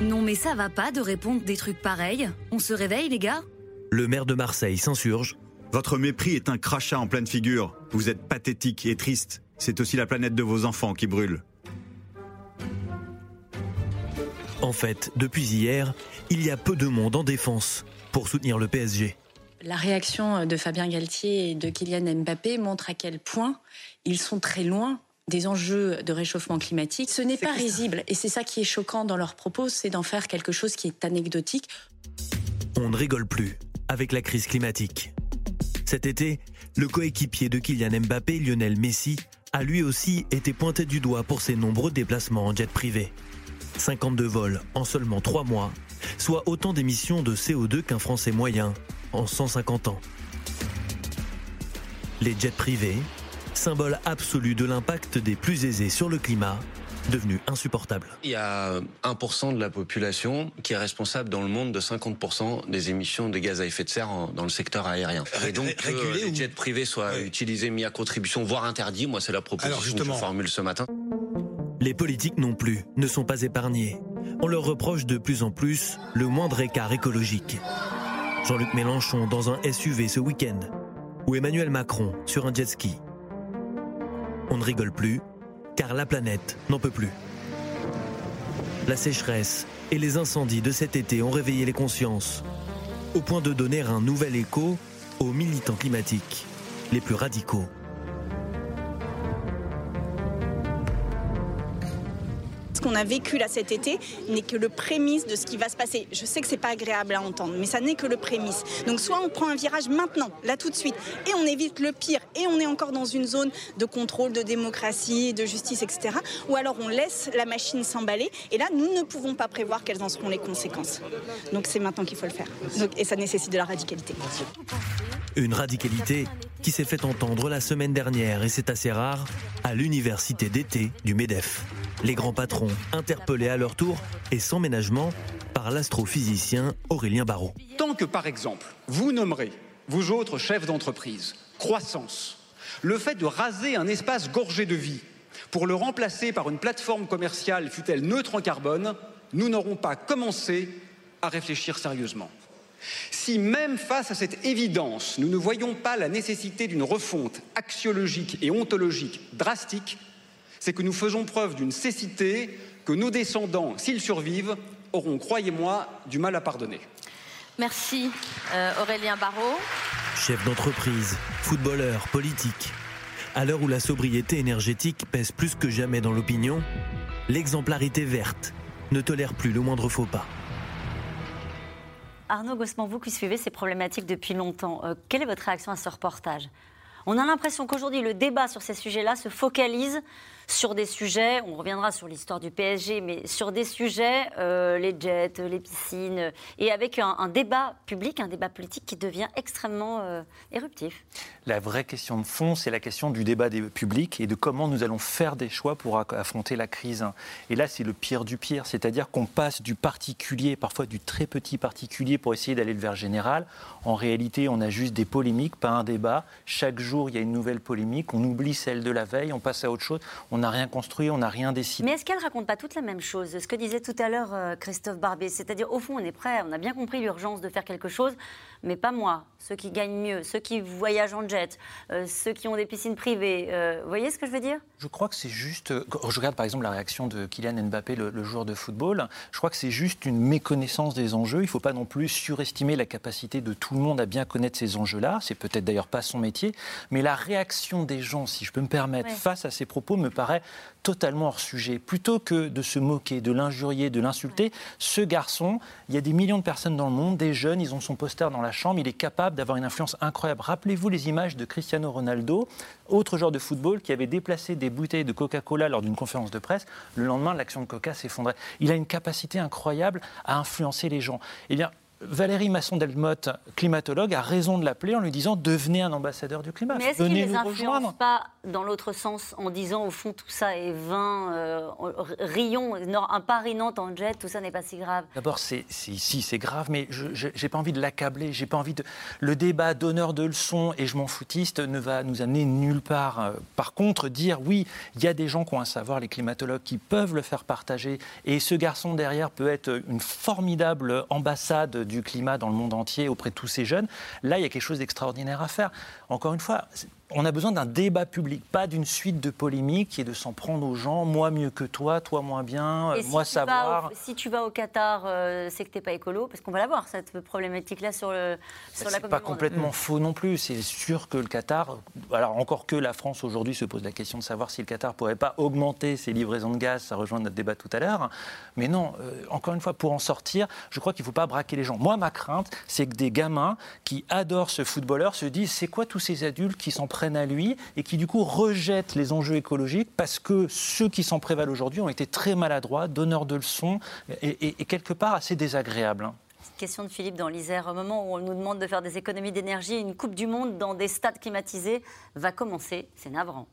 Non mais ça va pas de répondre des trucs pareils. On se réveille les gars Le maire de Marseille s'insurge. Votre mépris est un crachat en pleine figure. Vous êtes pathétique et triste. C'est aussi la planète de vos enfants qui brûle. En fait, depuis hier, il y a peu de monde en défense pour soutenir le PSG. La réaction de Fabien Galtier et de Kylian Mbappé montre à quel point ils sont très loin des enjeux de réchauffement climatique. Ce n'est pas risible et c'est ça qui est choquant dans leurs propos, c'est d'en faire quelque chose qui est anecdotique. On ne rigole plus avec la crise climatique. Cet été, le coéquipier de Kylian Mbappé, Lionel Messi, a lui aussi été pointé du doigt pour ses nombreux déplacements en jet privé. 52 vols en seulement 3 mois, soit autant d'émissions de CO2 qu'un Français moyen en 150 ans. Les jets privés, symbole absolu de l'impact des plus aisés sur le climat, devenu insupportable. Il y a 1% de la population qui est responsable dans le monde de 50% des émissions de gaz à effet de serre en, dans le secteur aérien. Et donc que Régulé les ou- jets privés soient utilisés, mis à contribution, voire interdits, moi c'est la proposition que je formule ce matin. Les politiques non plus ne sont pas épargnés. On leur reproche de plus en plus le moindre écart écologique. Jean-Luc Mélenchon dans un SUV ce week-end, ou Emmanuel Macron sur un jet ski. On ne rigole plus, car la planète n'en peut plus. La sécheresse et les incendies de cet été ont réveillé les consciences, au point de donner un nouvel écho aux militants climatiques les plus radicaux. Qu'on a vécu là cet été n'est que le prémisse de ce qui va se passer. Je sais que c'est pas agréable à entendre, mais ça n'est que le prémisse. Donc soit on prend un virage maintenant, là tout de suite, et on évite le pire, et on est encore dans une zone de contrôle, de démocratie, de justice, etc. Ou alors on laisse la machine s'emballer, et là nous ne pouvons pas prévoir quelles en seront les conséquences. Donc c'est maintenant qu'il faut le faire. Et ça nécessite de la radicalité. Une radicalité qui s'est fait entendre la semaine dernière, et c'est assez rare, à l'université d'été du MEDEF. Les grands patrons interpellés à leur tour et sans ménagement par l'astrophysicien Aurélien Barraud. Tant que, par exemple, vous nommerez, vous autres chefs d'entreprise, croissance, le fait de raser un espace gorgé de vie pour le remplacer par une plateforme commerciale, fût-elle neutre en carbone, nous n'aurons pas commencé à réfléchir sérieusement. Si même face à cette évidence, nous ne voyons pas la nécessité d'une refonte axiologique et ontologique drastique, c'est que nous faisons preuve d'une cécité que nos descendants, s'ils survivent, auront, croyez-moi, du mal à pardonner. Merci euh, Aurélien Barraud. Chef d'entreprise, footballeur, politique. À l'heure où la sobriété énergétique pèse plus que jamais dans l'opinion, l'exemplarité verte ne tolère plus le moindre faux pas. Arnaud Gossman, vous qui suivez ces problématiques depuis longtemps, euh, quelle est votre réaction à ce reportage? On a l'impression qu'aujourd'hui, le débat sur ces sujets-là se focalise sur des sujets, on reviendra sur l'histoire du PSG, mais sur des sujets, euh, les jets, les piscines, et avec un, débat public, un débat politique qui devient extrêmement euh, éruptif. La vraie question de fond, c'est la question du débat des publics et de comment nous allons faire des choix pour affronter la crise. Et là, c'est le pire du pire, c'est-à-dire qu'on passe du particulier, parfois du très petit particulier, pour essayer d'aller vers général. En réalité, on a juste des polémiques, pas un débat. Chaque jour, il y a une nouvelle polémique. On oublie celle de la veille, on passe à autre chose. On n'a rien construit, on n'a rien décidé. Mais est-ce qu'elle raconte pas toute la même chose Ce que disait tout à l'heure euh, Christophe Barbier, c'est-à-dire au fond on est prêt, on a bien compris l'urgence de faire quelque chose, mais pas moi, ceux qui gagnent mieux, ceux qui voyagent en jet, euh, ceux qui ont des piscines privées. Euh, vous voyez ce que je veux dire? Je crois que c'est juste. Je regarde par exemple la réaction de Kylian Mbappé, le, le joueur de football. Je crois que c'est juste une méconnaissance des enjeux. Il ne faut pas non plus surestimer la capacité de tout le monde à bien connaître ces enjeux-là. C'est peut-être d'ailleurs pas son métier. Mais la réaction des gens, si je peux me permettre, face à ces propos me paraît totalement hors sujet. Plutôt que de se moquer, de l'injurier, de l'insulter, ce garçon, il y a des millions de personnes dans le monde, des jeunes, ils ont son poster dans la chambre, il est capable d'avoir une influence incroyable. Rappelez-vous les images de Cristiano Ronaldo, autre joueur de football, qui avait déplacé des bouteilles de Coca-Cola lors d'une conférence de presse. Le lendemain, l'action de Coca s'effondrait. Il a une capacité incroyable à influencer les gens. Eh bien, Valérie Masson-Delmotte, climatologue, a raison de l'appeler en lui disant devenez un ambassadeur du climat. Mais est-ce qu'il ne les influence pas dans l'autre sens en disant au fond tout ça est vain, euh, rions, un Paris-Nantes en jet, tout ça n'est pas si grave? D'abord, c'est, si, c'est grave, mais je n'ai pas envie de l'accabler, j'ai pas envie de... Le débat d'honneur de leçon et je m'en foutiste ne va nous amener nulle part. Euh, par contre, dire oui, il y a des gens qui ont un savoir, les climatologues, qui peuvent le faire partager et ce garçon derrière peut être une formidable ambassade du climat dans le monde entier auprès de tous ces jeunes, là, il y a quelque chose d'extraordinaire à faire. Encore une fois, on a besoin d'un débat public, pas d'une suite de polémiques et de s'en prendre aux gens, moi mieux que toi, toi moins bien, moi savoir. si tu vas au Qatar, euh, c'est que tu n'es pas écolo, parce qu'on va la voir, cette problématique-là sur, le, sur la C'est pas complètement mm. faux non plus. C'est sûr que le Qatar, alors encore que la France aujourd'hui se pose la question de savoir si le Qatar pourrait pas augmenter ses livraisons de gaz, ça rejoint notre débat tout à l'heure. Mais non, euh, encore une fois, pour en sortir, je crois qu'il ne faut pas braquer les gens. Moi, ma crainte, c'est que des gamins qui adorent ce footballeur se disent c'est quoi tous ces adultes qui s'en prennent à lui et qui du coup rejettent les enjeux écologiques parce que ceux qui s'en prévalent aujourd'hui ont été très maladroits, donneurs de leçons et, quelque part assez désagréables. Hein. Question de Philippe dans l'Isère. Au moment où on nous demande de faire des économies d'énergie, une Coupe du Monde dans des stades climatisés va commencer. C'est navrant.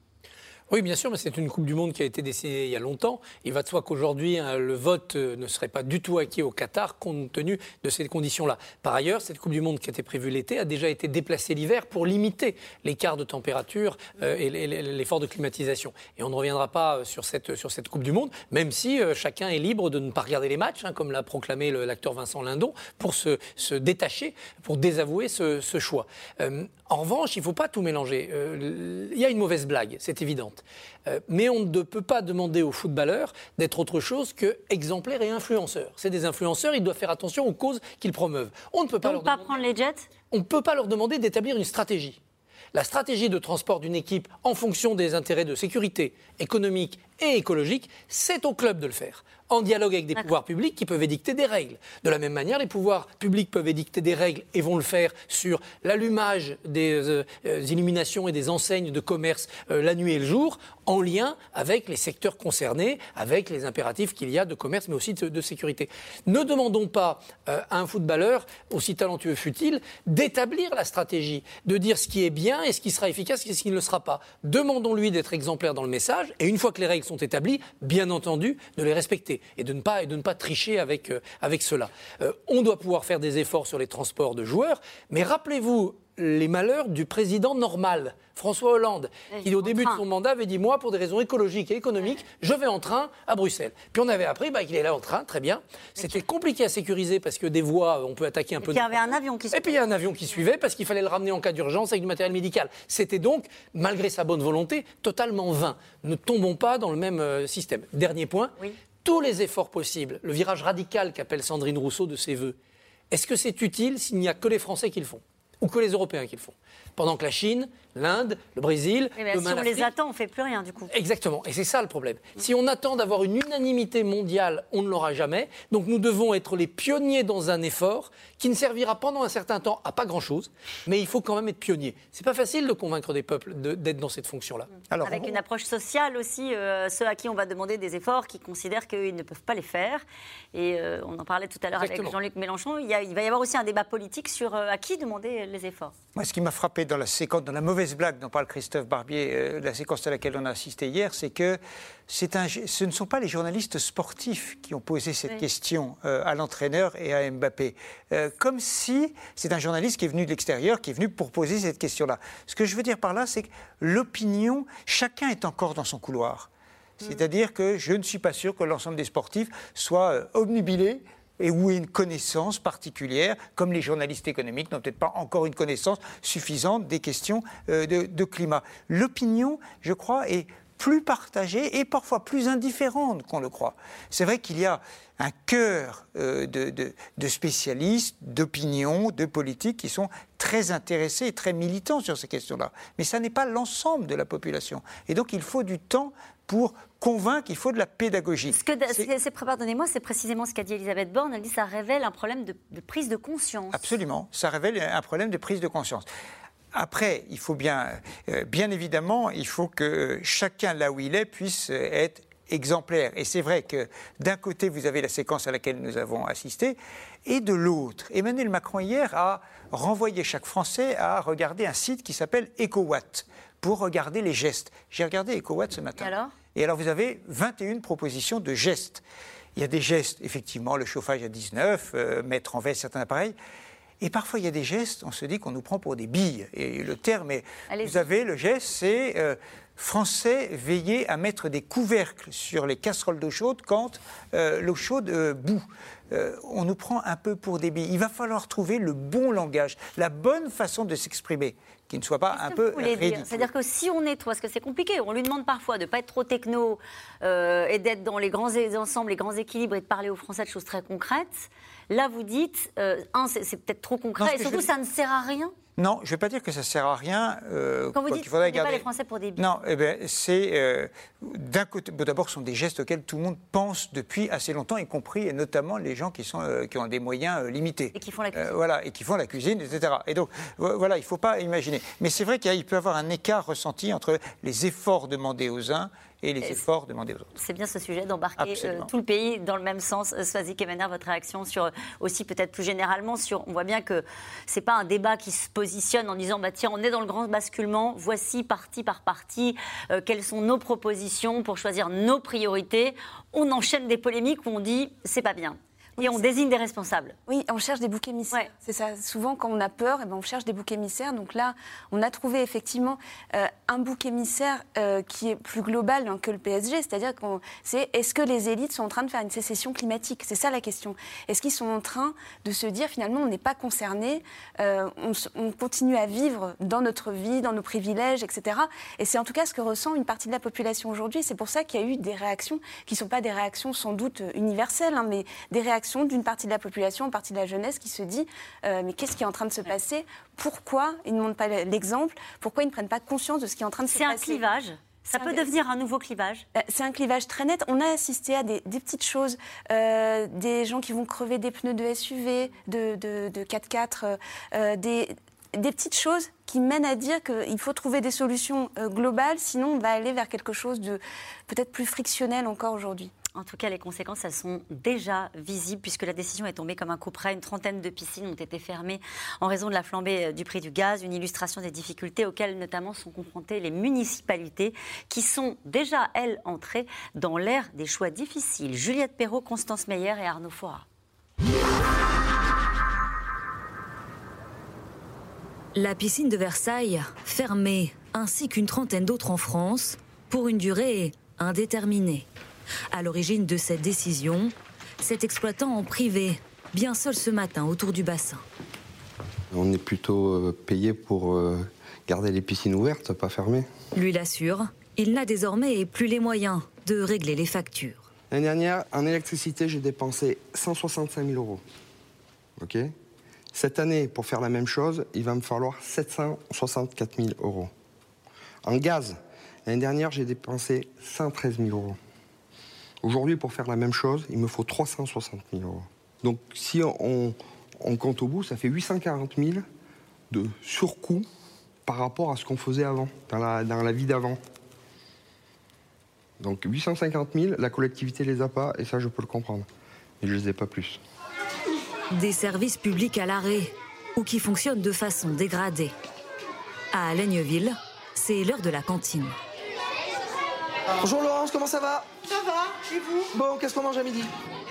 Oui, bien sûr, mais c'est une Coupe du Monde qui a été décidée il y a longtemps. Il va de soi qu'aujourd'hui, hein, le vote euh, ne serait pas du tout acquis au Qatar compte tenu de ces conditions-là. Par ailleurs, cette Coupe du Monde qui était prévue l'été a déjà été déplacée l'hiver pour limiter l'écart de température euh, et l'effort de climatisation. Et on ne reviendra pas euh, sur cette, Coupe du Monde, même si chacun est libre de ne pas regarder les matchs, hein, comme l'a proclamé l'acteur Vincent Lindon, pour se, détacher, pour désavouer ce choix. en revanche, il ne faut pas tout mélanger. Il y a une mauvaise blague, c'est évident. Euh, mais on ne peut pas demander aux footballeurs d'être autre chose que exemplaires et influenceurs. C'est des influenceurs, ils doivent faire attention aux causes qu'ils promeuvent. On ne peut pas, leur pas prendre les jets? On ne peut pas leur demander d'établir une stratégie. La stratégie de transport d'une équipe en fonction des intérêts de sécurité économique et écologique, c'est au club de le faire en dialogue avec des pouvoirs publics qui peuvent édicter des règles. De la même manière, les pouvoirs publics peuvent édicter des règles et vont le faire sur l'allumage des euh, euh, illuminations et des enseignes de commerce euh, la nuit et le jour, en lien avec les secteurs concernés, avec les impératifs qu'il y a de commerce, mais aussi de, sécurité. Ne demandons pas à un footballeur, aussi talentueux fut-il, d'établir la stratégie, de dire ce qui est bien et ce qui sera efficace et ce qui ne le sera pas. Demandons-lui d'être exemplaire dans le message, et une fois que les règles sont établies, bien entendu, de les respecter et de ne pas, et de ne pas tricher avec, euh, avec cela. Euh, on doit pouvoir faire des efforts sur les transports de joueurs, mais rappelez-vous les malheurs du président normal, François Hollande, qui au début de son mandat avait dit Moi, pour des raisons écologiques et économiques, je vais en train à Bruxelles. Puis on avait appris bah, qu'il est là en train, très bien. C'était compliqué à sécuriser parce que des voies, on peut attaquer un peu. Et puis il y avait un avion qui Et puis il y a un avion qui suivait parce qu'il fallait le ramener en cas d'urgence avec du matériel médical. C'était donc, malgré sa bonne volonté, totalement vain. Ne tombons pas dans le même euh, système. Dernier point, tous les efforts possibles, le virage radical qu'appelle Sandrine Rousseau de ses voeux, Est-ce que c'est utile s'il n'y a que les Français qui le font ou que les Européens qui le font? Pendant que la Chine, l'Inde, le Brésil, le si on les attend, on fait plus rien du coup. Exactement, et c'est ça le problème. Si on attend d'avoir une unanimité mondiale, on ne l'aura jamais. Donc nous devons être les pionniers dans un effort qui ne servira pendant un certain temps à pas grand-chose, mais il faut quand même être pionnier. C'est pas facile de convaincre des peuples de- d'être dans cette fonction-là. Avec une approche sociale aussi, euh, ceux à qui on va demander des efforts, qui considèrent qu'ils ne peuvent pas les faire. Et euh, on en parlait tout à l'heure avec. Jean-Luc Mélenchon. Il, y a- il va y avoir aussi un débat politique sur euh, à qui demander les efforts. Moi, ce qui m'a frappé dans la séquence, dans la mauvaise blague dont parle Christophe Barbier, euh, la séquence à laquelle on a assisté hier, c'est que un, ce ne sont pas les journalistes sportifs qui ont posé cette Oui. question euh, à l'entraîneur et à Mbappé. Euh, comme si c'est un journaliste qui est venu de l'extérieur, qui est venu pour poser cette question-là. Ce que je veux dire par là, c'est que l'opinion, chacun est encore dans son couloir. C'est-à-dire que je ne suis pas sûr que l'ensemble des sportifs soient obnubilés et où aient une connaissance particulière, comme les journalistes économiques n'ont peut-être pas encore une connaissance suffisante des questions euh, de, climat. L'opinion, je crois, est plus partagée et parfois plus indifférente qu'on le croit. C'est vrai qu'il y a un cœur euh, de spécialistes, d'opinions, de politiques qui sont très intéressés et très militants sur ces questions-là. Mais ça n'est pas l'ensemble de la population. Et donc il faut du temps pour convaincre, il faut de la pédagogie. Ce que, c'est, pardonnez-moi, c'est précisément ce qu'a dit Elisabeth Borne. Elle dit que ça révèle un problème de, de prise de conscience. Absolument, ça révèle un problème de prise de conscience. Après, il faut bien, euh, bien évidemment, il faut que chacun là où il est puisse euh, être exemplaire. Et c'est vrai que d'un côté, vous avez la séquence à laquelle nous avons assisté, et de l'autre, Emmanuel Macron hier a renvoyé chaque Français à regarder un site qui s'appelle EcoWatt pour regarder les gestes. J'ai regardé EcoWatt ce matin. Et alors? Et alors, vous avez 21 propositions de gestes. Il y a des gestes, effectivement, le chauffage à 19, euh, mettre en veste certains appareils. Et parfois, il y a des gestes, on se dit qu'on nous prend pour des billes. Et le terme est. Vous avez le geste, c'est euh, Français veiller à mettre des couvercles sur les casseroles d'eau chaude quand euh, l'eau chaude euh, bout. Euh, on nous prend un peu pour des billes. Il va falloir trouver le bon langage, la bonne façon de s'exprimer, qui ne soit pas un peu Vous voulez dire? ridicule. C'est-à-dire que si on nettoie, parce que c'est compliqué, on lui demande parfois de ne pas être trop techno euh, et d'être dans les grands ensembles, les grands équilibres et de parler aux Français de choses très concrètes. Là, vous dites, euh, un, c'est, peut-être trop concret Non, et surtout, je- ça ne sert à rien? Non, je ne vais pas dire que ça ne sert à rien. euh, Quand vous dites, qu'il faudrait ne pas garder- les Français pour des billes. Non, eh ben, c'est euh, d'un côté. bon, D'abord, ce sont des gestes auxquels tout le monde pense depuis assez longtemps, y compris et notamment les gens qui, sont, euh, qui ont des moyens limités. Et qui font la cuisine. Voilà, et qui font la cuisine, etc. Et donc, vo- voilà, il ne faut pas imaginer. Mais c'est vrai qu'il peut y avoir un écart ressenti entre les efforts demandés aux uns et les efforts demandés aux autres. C'est bien ce sujet d'embarquer euh, tout le pays dans le même sens. Euh, Swazik Kemener, votre réaction sur euh, aussi peut-être plus généralement sur. On voit bien que c'est pas un débat qui se positionne en disant bah tiens on est dans le grand basculement. Voici partie par partie euh, quelles sont nos propositions pour choisir nos priorités. On enchaîne des polémiques où on dit c'est pas bien et on désigne des responsables. Oui, on cherche des boucs émissaires. C'est ça. Souvent, quand on a peur, eh ben, on cherche des boucs émissaires. Donc là, on a trouvé effectivement euh, un bouc émissaire euh, qui est plus global hein, que le PSG. C'est-à-dire qu'on c'est est-ce que les élites sont en train de faire une sécession climatique? C'est ça la question. Est-ce qu'ils sont en train de se dire finalement on n'est pas concerné, euh, on, continue à vivre dans notre vie, dans nos privilèges, etc. Et c'est en tout cas ce que ressent une partie de la population aujourd'hui. C'est pour ça qu'il y a eu des réactions qui ne sont pas des réactions sans doute universelles, hein, mais des réactions d'une partie de la population, une partie de la jeunesse qui se dit euh, mais qu'est-ce qui est en train de se passer? Pourquoi ils ne montrent pas l'exemple? Pourquoi ils ne prennent pas conscience de ce qui est en train de se C'est passer? un clivage. Ça C'est peut devenir un nouveau clivage. Euh, C'est un clivage très net. On a assisté à des, des petites choses, euh, des gens qui vont crever des pneus de SUV, de, de, de 4x4, euh, des, des petites choses qui mènent à dire qu'il faut trouver des solutions globales, sinon on va aller vers quelque chose de peut-être plus frictionnel encore aujourd'hui. En tout cas, les conséquences, elles sont déjà visibles puisque la décision est tombée comme un coup près. Une trentaine de piscines ont été fermées en raison de la flambée euh, du prix du gaz, une illustration des difficultés auxquelles notamment sont confrontées les municipalités qui sont déjà, elles, entrées dans l'ère des choix difficiles. Juliette Perrault, Constance Meyer et Arnaud Fora. La piscine de Versailles, fermée, ainsi qu'une trentaine d'autres en France, pour une durée indéterminée. À l'origine de cette décision, cet exploitant en privé, bien seul ce matin autour du bassin. On est plutôt euh, payé pour euh, garder les piscines ouvertes, pas fermées. Lui l'assure, il n'a désormais plus les moyens de régler les factures. L'année dernière, en électricité, j'ai dépensé 165 000 euros. Ok? Cette année, pour faire la même chose, il va me falloir 764 000 euros. En gaz, l'année dernière, j'ai dépensé 113 000 euros. Aujourd'hui, pour faire la même chose, il me faut 360 000 euros. Donc, si on, compte au bout, ça fait 840 000 de surcoût par rapport à ce qu'on faisait avant, dans la, vie d'avant. Donc 850 000, la collectivité les a pas, et ça je peux le comprendre. Mais je les ai pas plus. Des services publics à l'arrêt ou qui fonctionnent de façon dégradée. À Laigneville, c'est l'heure de la cantine. Bonjour Laurence, comment ça va? Ça va, et vous? Bon, qu'est-ce qu'on mange à midi?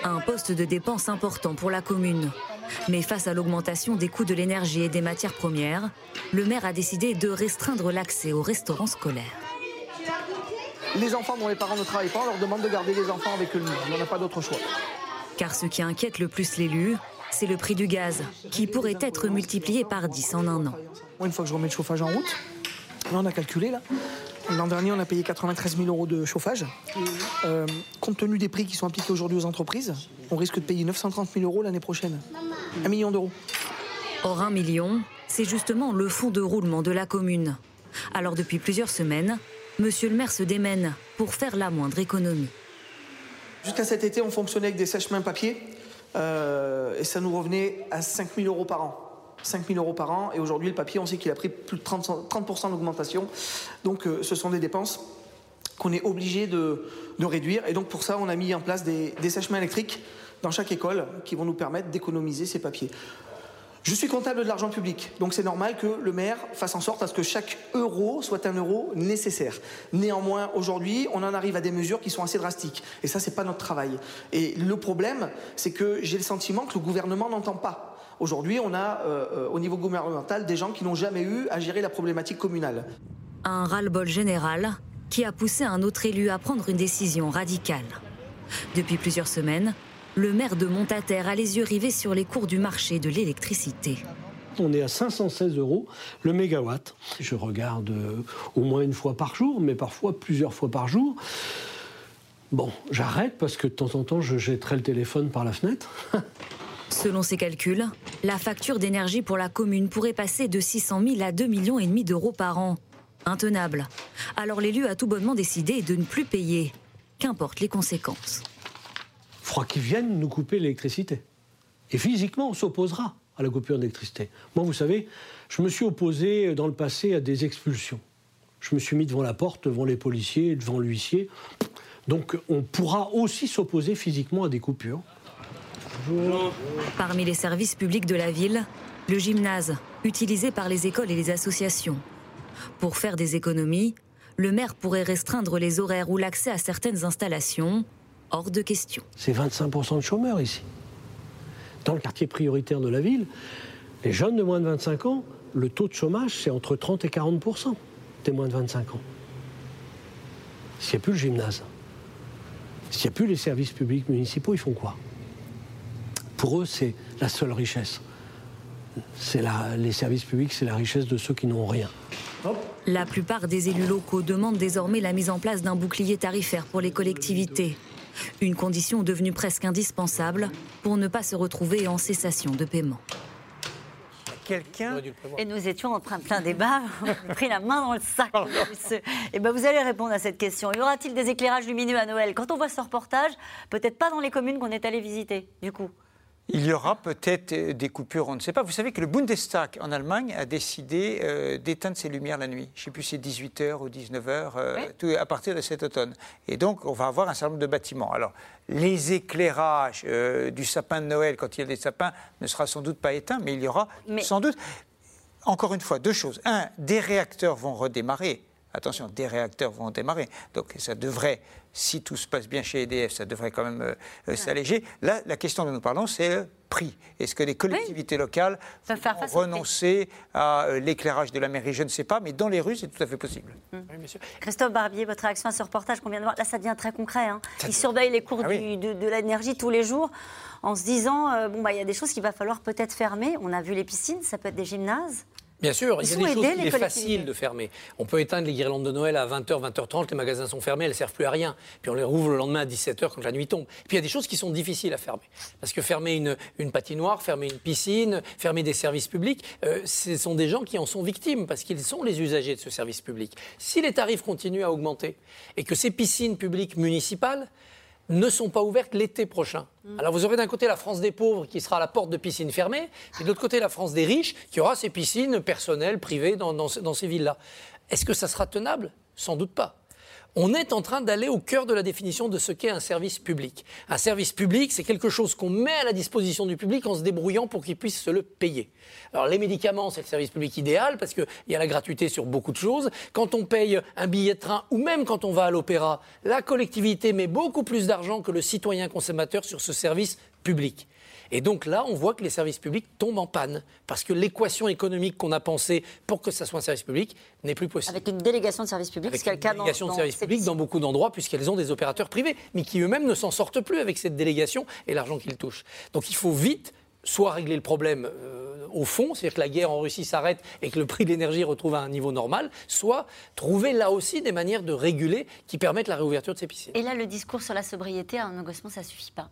Un poste de dépense important pour la commune. Mais face à l'augmentation des coûts de l'énergie et des matières premières, le maire a décidé de restreindre l'accès aux restaurants scolaires. Les enfants dont les parents ne travaillent pas, on leur demande de garder les enfants avec eux. On n'a pas d'autre choix. Car ce qui inquiète le plus l'élu, c'est le prix du gaz, qui pourrait être multiplié par 10 en un an. Une fois que je remets le chauffage en route, là on a calculé là. L'an dernier, on a payé 93 000 euros de chauffage. Euh, compte tenu des prix qui sont appliqués aujourd'hui aux entreprises, on risque de payer 930 000 euros l'année prochaine. Un million d'euros. Or, un million, c'est justement le fonds de roulement de la commune. Alors, depuis plusieurs semaines, Monsieur le maire se démène pour faire la moindre économie. Jusqu'à cet été, on fonctionnait avec des sèches-mains papier euh, et ça nous revenait à 5 000 euros par an. 5 000 euros par an et aujourd'hui, le papier, on sait qu'il a pris plus de 30, 30 d'augmentation. Donc, euh, ce sont des dépenses qu'on est obligé de, de, réduire. Et donc, pour ça, on a mis en place des, des électriques dans chaque école qui vont nous permettre d'économiser ces papiers. Je suis comptable de l'argent public, donc c'est normal que le maire fasse en sorte à ce que chaque euro soit un euro nécessaire. Néanmoins, aujourd'hui, on en arrive à des mesures qui sont assez drastiques. Et ça, c'est pas notre travail. Et le problème, c'est que j'ai le sentiment que le gouvernement n'entend pas. Aujourd'hui, on a euh, au niveau gouvernemental des gens qui n'ont jamais eu à gérer la problématique communale. Un ras-le-bol général qui a poussé un autre élu à prendre une décision radicale. Depuis plusieurs semaines, le maire de Montataire a les yeux rivés sur les cours du marché de l'électricité. On est à 516 euros le mégawatt. Je regarde au moins une fois par jour, mais parfois plusieurs fois par jour. Bon, j'arrête parce que de temps en temps, je jetterai le téléphone par la fenêtre. Selon ses calculs, la facture d'énergie pour la commune pourrait passer de 600 000 à 2 millions et demi d'euros par an. Intenable. Alors l'élu a tout bonnement décidé de ne plus payer, qu'importent les conséquences faudra qu'ils viennent nous couper l'électricité. Et physiquement, on s'opposera à la coupure d'électricité. Moi, vous savez, je me suis opposé dans le passé à des expulsions. Je me suis mis devant la porte, devant les policiers, devant l'huissier. Donc, on pourra aussi s'opposer physiquement à des coupures. Bonjour. Parmi les services publics de la ville, le gymnase, utilisé par les écoles et les associations. Pour faire des économies, le maire pourrait restreindre les horaires ou l'accès à certaines installations, hors de question. C'est 25% de chômeurs ici. Dans le quartier prioritaire de la ville, les jeunes de moins de 25 ans, le taux de chômage, c'est entre 30 et 40% des moins de 25 ans. S'il n'y a plus le gymnase, s'il n'y a plus les services publics municipaux, ils font quoi? Pour eux, c'est la seule richesse. C'est les services publics, c'est la richesse de ceux qui n'ont rien. La plupart des élus locaux demandent désormais la mise en place d'un bouclier tarifaire pour les collectivités. Une condition devenue presque indispensable pour ne pas se retrouver en cessation de paiement. Quelqu'un. Et nous étions en train de plein débat, on a pris la main dans le sac. Et ben vous allez répondre à cette question. Y aura-t-il des éclairages lumineux à Noël Quand on voit ce reportage, peut-être pas dans les communes qu'on est allé visiter, du coup. Il y aura peut-être euh, des coupures, on ne sait pas. Vous savez que le Bundestag en Allemagne a décidé euh, d'éteindre ses lumières la nuit. Je ne sais plus si c'est 18h ou 19h, euh, à partir de cet automne. Et donc, on va avoir un certain nombre de bâtiments. Alors, les éclairages du sapin de Noël, quand il y a des sapins, ne sera sans doute pas éteints, mais il y aura sans doute, encore une fois, deux choses. Un, des réacteurs vont redémarrer. Attention, des réacteurs vont démarrer. Donc ça devrait, si tout se passe bien chez EDF, ça devrait quand même euh, s'alléger. Là, la question dont nous parlons, c'est le prix. Est-ce que les collectivités locales vont renoncer à euh, l'éclairage de la mairie? Je ne sais pas, mais dans les rues, c'est tout à fait possible. Hum. Christophe Barbier, votre réaction à ce reportage qu'on vient de voir, là, ça devient très concret. Hein. Ils surveillent les cours ah de, l'énergie tous les jours en se disant, euh, bon, bah, il y a des choses qu'il va falloir peut-être fermer. On a vu les piscines, ça peut être des gymnases. Bien sûr, il y a des choses qu'il est facile de fermer. On peut éteindre les guirlandes de Noël à 20h, 20h30, les magasins sont fermés, elles ne servent plus à rien. Puis on les rouvre le lendemain à 17h quand la nuit tombe. Puis il y a des choses qui sont difficiles à fermer. Parce que fermer une, une patinoire, fermer une piscine, fermer des services publics, euh, ce sont des gens qui en sont victimes parce qu'ils sont les usagers de ce service public. Si les tarifs continuent à augmenter et que ces piscines publiques municipales ne sont pas ouvertes l'été prochain. Alors vous aurez d'un côté la France des pauvres qui sera à la porte de piscines fermées, et de l'autre côté la France des riches qui aura ses piscines personnelles, privées dans, dans ces villes-là. Est-ce que ça sera tenable? Sans doute pas. On est en train d'aller au cœur de la définition de ce qu'est un service public. Un service public, c'est quelque chose qu'on met à la disposition du public en se débrouillant pour qu'il puisse se le payer. Les médicaments, c'est le service public idéal parce qu'il y a la gratuité sur beaucoup de choses. Quand on paye un billet de train ou même quand on va à l'opéra, la collectivité met beaucoup plus d'argent que le citoyen consommateur sur ce service public. Et donc là, on voit que les services publics tombent en panne parce que l'équation économique qu'on a pensée pour que ça soit un service public n'est plus possible. Avec une délégation de service public, Avec ce qui est le une cas dans- délégation de services ces publics dans beaucoup d'endroits, puisqu'elles ont des opérateurs privés, mais qui eux-mêmes ne s'en sortent plus avec cette délégation et l'argent qu'ils touchent. Donc il faut vite soit régler le problème euh, au fond, c'est-à-dire que la guerre en Russie s'arrête et que le prix de l'énergie retrouve un niveau normal, soit trouver là aussi des manières de réguler qui permettent la réouverture de ces piscines. Et là, le discours sur la sobriété, un engagement, ça suffit pas.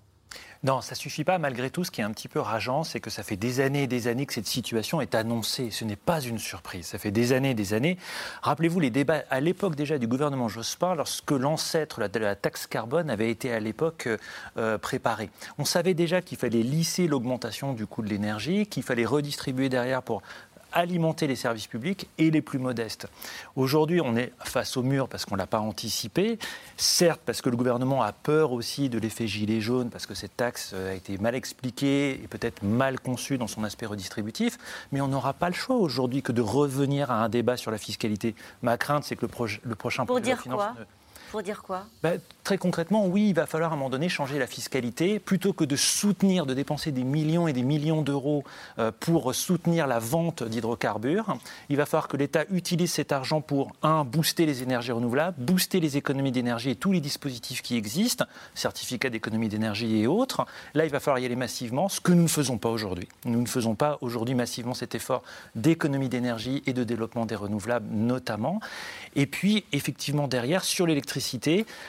Non, ça suffit pas. Malgré tout, ce qui est un petit peu rageant, c'est que ça fait des années et des années que cette situation est annoncée. Ce n'est pas une surprise. Ça fait des années et des années. Rappelez-vous les débats à l'époque déjà du gouvernement Jospin, lorsque l'ancêtre la- de la taxe carbone avait été à l'époque euh, préparé. On savait déjà qu'il fallait lisser l'augmentation du coût de l'énergie, qu'il fallait redistribuer derrière pour alimenter les services publics et les plus modestes. Aujourd'hui, on est face au mur parce qu'on ne l'a pas anticipé. Certes, parce que le gouvernement a peur aussi de l'effet gilet jaune, parce que cette taxe euh, a été mal expliquée et peut-être mal conçue dans son aspect redistributif. Mais on n'aura pas le choix aujourd'hui que de revenir à un débat sur la fiscalité. Ma crainte, c'est que le, prochain Pour projet de dire finance quoi? ne- Pour dire quoi? Bah, très concrètement, oui, il va falloir à un moment donné changer la fiscalité. Plutôt que de soutenir, de dépenser des millions et des millions d'euros euh, pour soutenir la vente d'hydrocarbures, il va falloir que l'État utilise cet argent pour, un, booster les énergies renouvelables, booster les économies d'énergie et tous les dispositifs qui existent, certificats d'économie d'énergie et autres. Là, il va falloir y aller massivement, ce que nous ne faisons pas aujourd'hui. Nous ne faisons pas aujourd'hui massivement cet effort d'économie d'énergie et de développement des renouvelables notamment. Et puis, effectivement, derrière, sur l'électricité,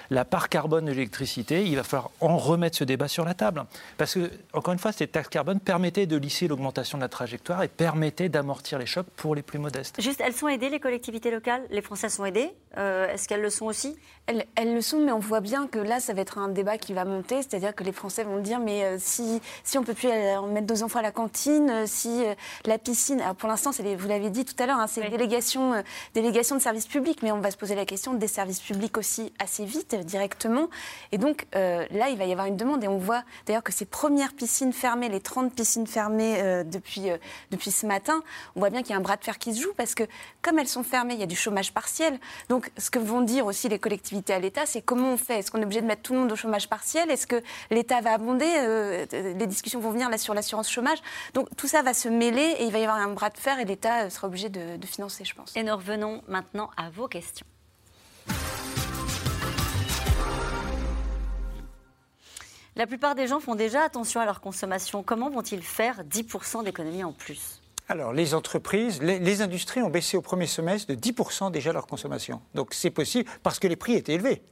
la part carbone de l'électricité, il va falloir en remettre ce débat sur la table. Parce que, encore une fois, cette taxe carbone permettait de lisser l'augmentation de la trajectoire et permettait d'amortir les chocs pour les plus modestes. Juste, elles sont aidées, les collectivités locales? Les Français sont aidés? Euh, Est-ce qu'elles le sont aussi? Elles, elles le sont, mais on voit bien que là, ça va être un débat qui va monter. C'est-à-dire que les Français vont dire mais euh, si, si on peut plus mettre deux enfants à la cantine, euh, si euh, la piscine. Alors pour l'instant, c'est les- vous l'avez dit tout à l'heure, hein, c'est une délégation, euh, délégation de services publics, mais on va se poser la question des services publics aussi assez vite, euh, directement. Et donc euh, là, il va y avoir une demande. Et on voit d'ailleurs que ces premières piscines fermées, les 30 piscines fermées euh, depuis, depuis ce matin, on voit bien qu'il y a un bras de fer qui se joue parce que comme elles sont fermées, il y a du chômage partiel. Donc ce que vont dire aussi les collectivités à l'État, c'est comment on fait? Est-ce qu'on est obligé de mettre tout le monde au chômage partiel? Est-ce que l'État va abonder? Les discussions vont venir sur l'assurance chômage. Donc tout ça va se mêler et il va y avoir un bras de fer et l'État sera obligé de financer, je pense. Et nous revenons maintenant à vos questions. La plupart des gens font déjà attention à leur consommation. Comment vont-ils faire 10% d'économie en plus? Alors, les entreprises, les, les industries ont baissé au premier semestre de 10% déjà leur consommation. Donc, c'est possible parce que les prix étaient élevés.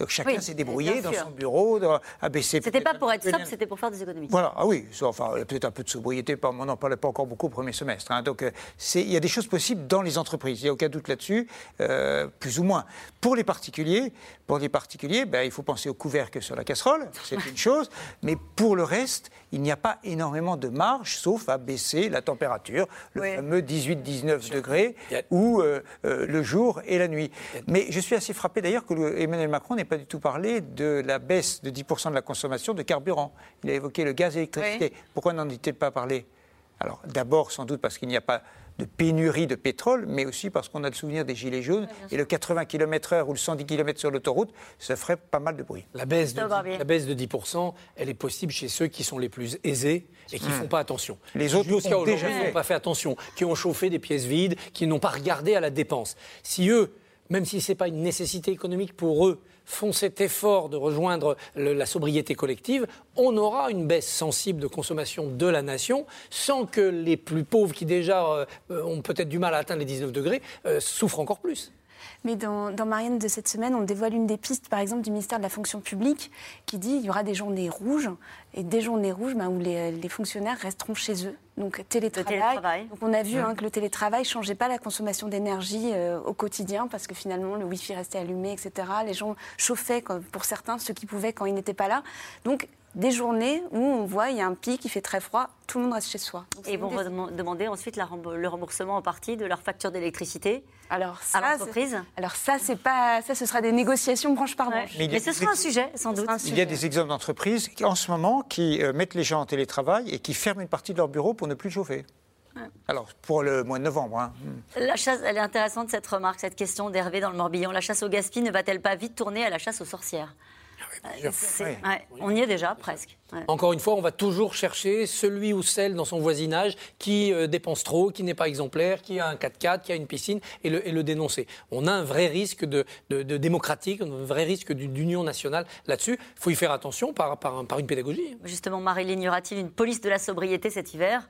Donc, chacun Oui, s'est débrouillé dans son bureau, dans- a baissé. C'était pas pour être sobre, c'était pour faire des économies. Voilà, ah oui, enfin, peut-être un peu de sobriété, pas- on n'en parlait pas encore beaucoup au premier semestre. hein. donc, euh, il y a des choses possibles dans les entreprises, il n'y a aucun doute là-dessus, euh, plus ou moins. Pour les particuliers, pour les particuliers ben, il faut penser au couvercle sur la casserole, c'est une chose, mais pour le reste, il n'y a pas énormément de marge, sauf à baisser la température, le fameux 18-19 degrés, ou euh, euh, le jour et la nuit. Mais je suis assez frappé d'ailleurs que le- Emmanuel Macron n'ait pas du tout parlé de la baisse de 10% de la consommation de carburant. Il a évoqué le gaz et l'électricité. Pourquoi n'en a-t-il pas parlé? Alors d'abord, sans doute parce qu'il n'y a pas de pénurie de pétrole, mais aussi parce qu'on a le souvenir des gilets jaunes. et le 80 km/h ou le 110 km sur l'autoroute, ça ferait pas mal de bruit. La baisse, de, Christophe Barbier. la baisse de 10%, elle est possible chez ceux qui sont les plus aisés et qui ne Hmm. font pas attention. Les autres fait. n'ont pas fait attention, qui ont chauffé des pièces vides, qui n'ont pas regardé à la dépense. Si eux, même si ce n'est pas une nécessité économique pour eux, font cet effort de rejoindre la sobriété collective, on aura une baisse sensible de consommation de la nation sans que les plus pauvres, qui déjà euh, ont peut-être du mal à atteindre les 19 degrés, euh, souffrent encore plus. Mais dans, Marianne de cette semaine, on dévoile une des pistes, par exemple, du ministère de la fonction publique, qui dit qu'il y aura des journées rouges, et des journées rouges ben, où les, fonctionnaires resteront chez eux. Donc télétravail. Donc on a vu hein, que le télétravail ne changeait pas la consommation d'énergie euh, au quotidien, parce que finalement le Wi-Fi restait allumé, etc. Les gens chauffaient, pour certains, ceux qui pouvaient quand ils n'étaient pas là. Donc des journées où on voit il y a un pic, il fait très froid, tout le monde reste chez soi. et ils vont demander ensuite le remboursement en partie de leur facture d'électricité alors ça, à l'entreprise Alors ça, c'est pas, ça, ce sera des négociations branche par branche. Mais, ce sera un sujet, sans doute. Il y a des exemples d'entreprises en ce moment qui euh, mettent les gens en télétravail et qui ferment une partie de leur bureau pour ne plus chauffer. Alors, pour le mois de novembre. Hein. La chasse, elle est intéressante cette remarque, cette question d'Hervé dans le Morbihan. La chasse au gaspillage ne va-t-elle pas vite tourner à la chasse aux sorcières? On y est déjà presque. Encore une fois, on va toujours chercher celui ou celle dans son voisinage qui euh, dépense trop, qui n'est pas exemplaire, qui a un 4x4, qui a une piscine, et le, dénoncer. On a un vrai risque de, démocratique, un vrai risque d'union nationale là-dessus. Il faut y faire attention par, par une pédagogie. Justement, Marilyn, y aura-t-il une police de la sobriété cet hiver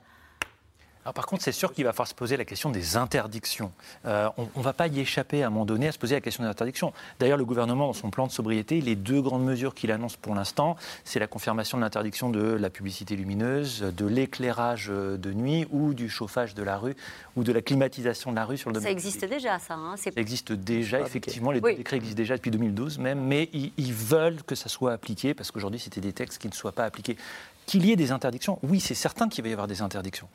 par contre, c'est sûr qu'il va falloir se poser la question des interdictions. Euh, on ne va pas y échapper à un moment donné à se poser la question des interdictions. D'ailleurs, le gouvernement, dans son plan de sobriété, les deux grandes mesures qu'il annonce pour l'instant, c'est la confirmation de l'interdiction de la publicité lumineuse, de l'éclairage de nuit ou du chauffage de la rue ou de la climatisation de la rue sur le domaine. Ça existe déjà, ça. Hein ça existe déjà, effectivement. Les décrets existent déjà depuis 2012 même, mais ils, ils veulent que ça soit appliqué parce qu'aujourd'hui, c'était des textes qui ne soient pas appliqués. Qu'il y ait des interdictions, oui, c'est certain qu'il va y avoir des interdictions.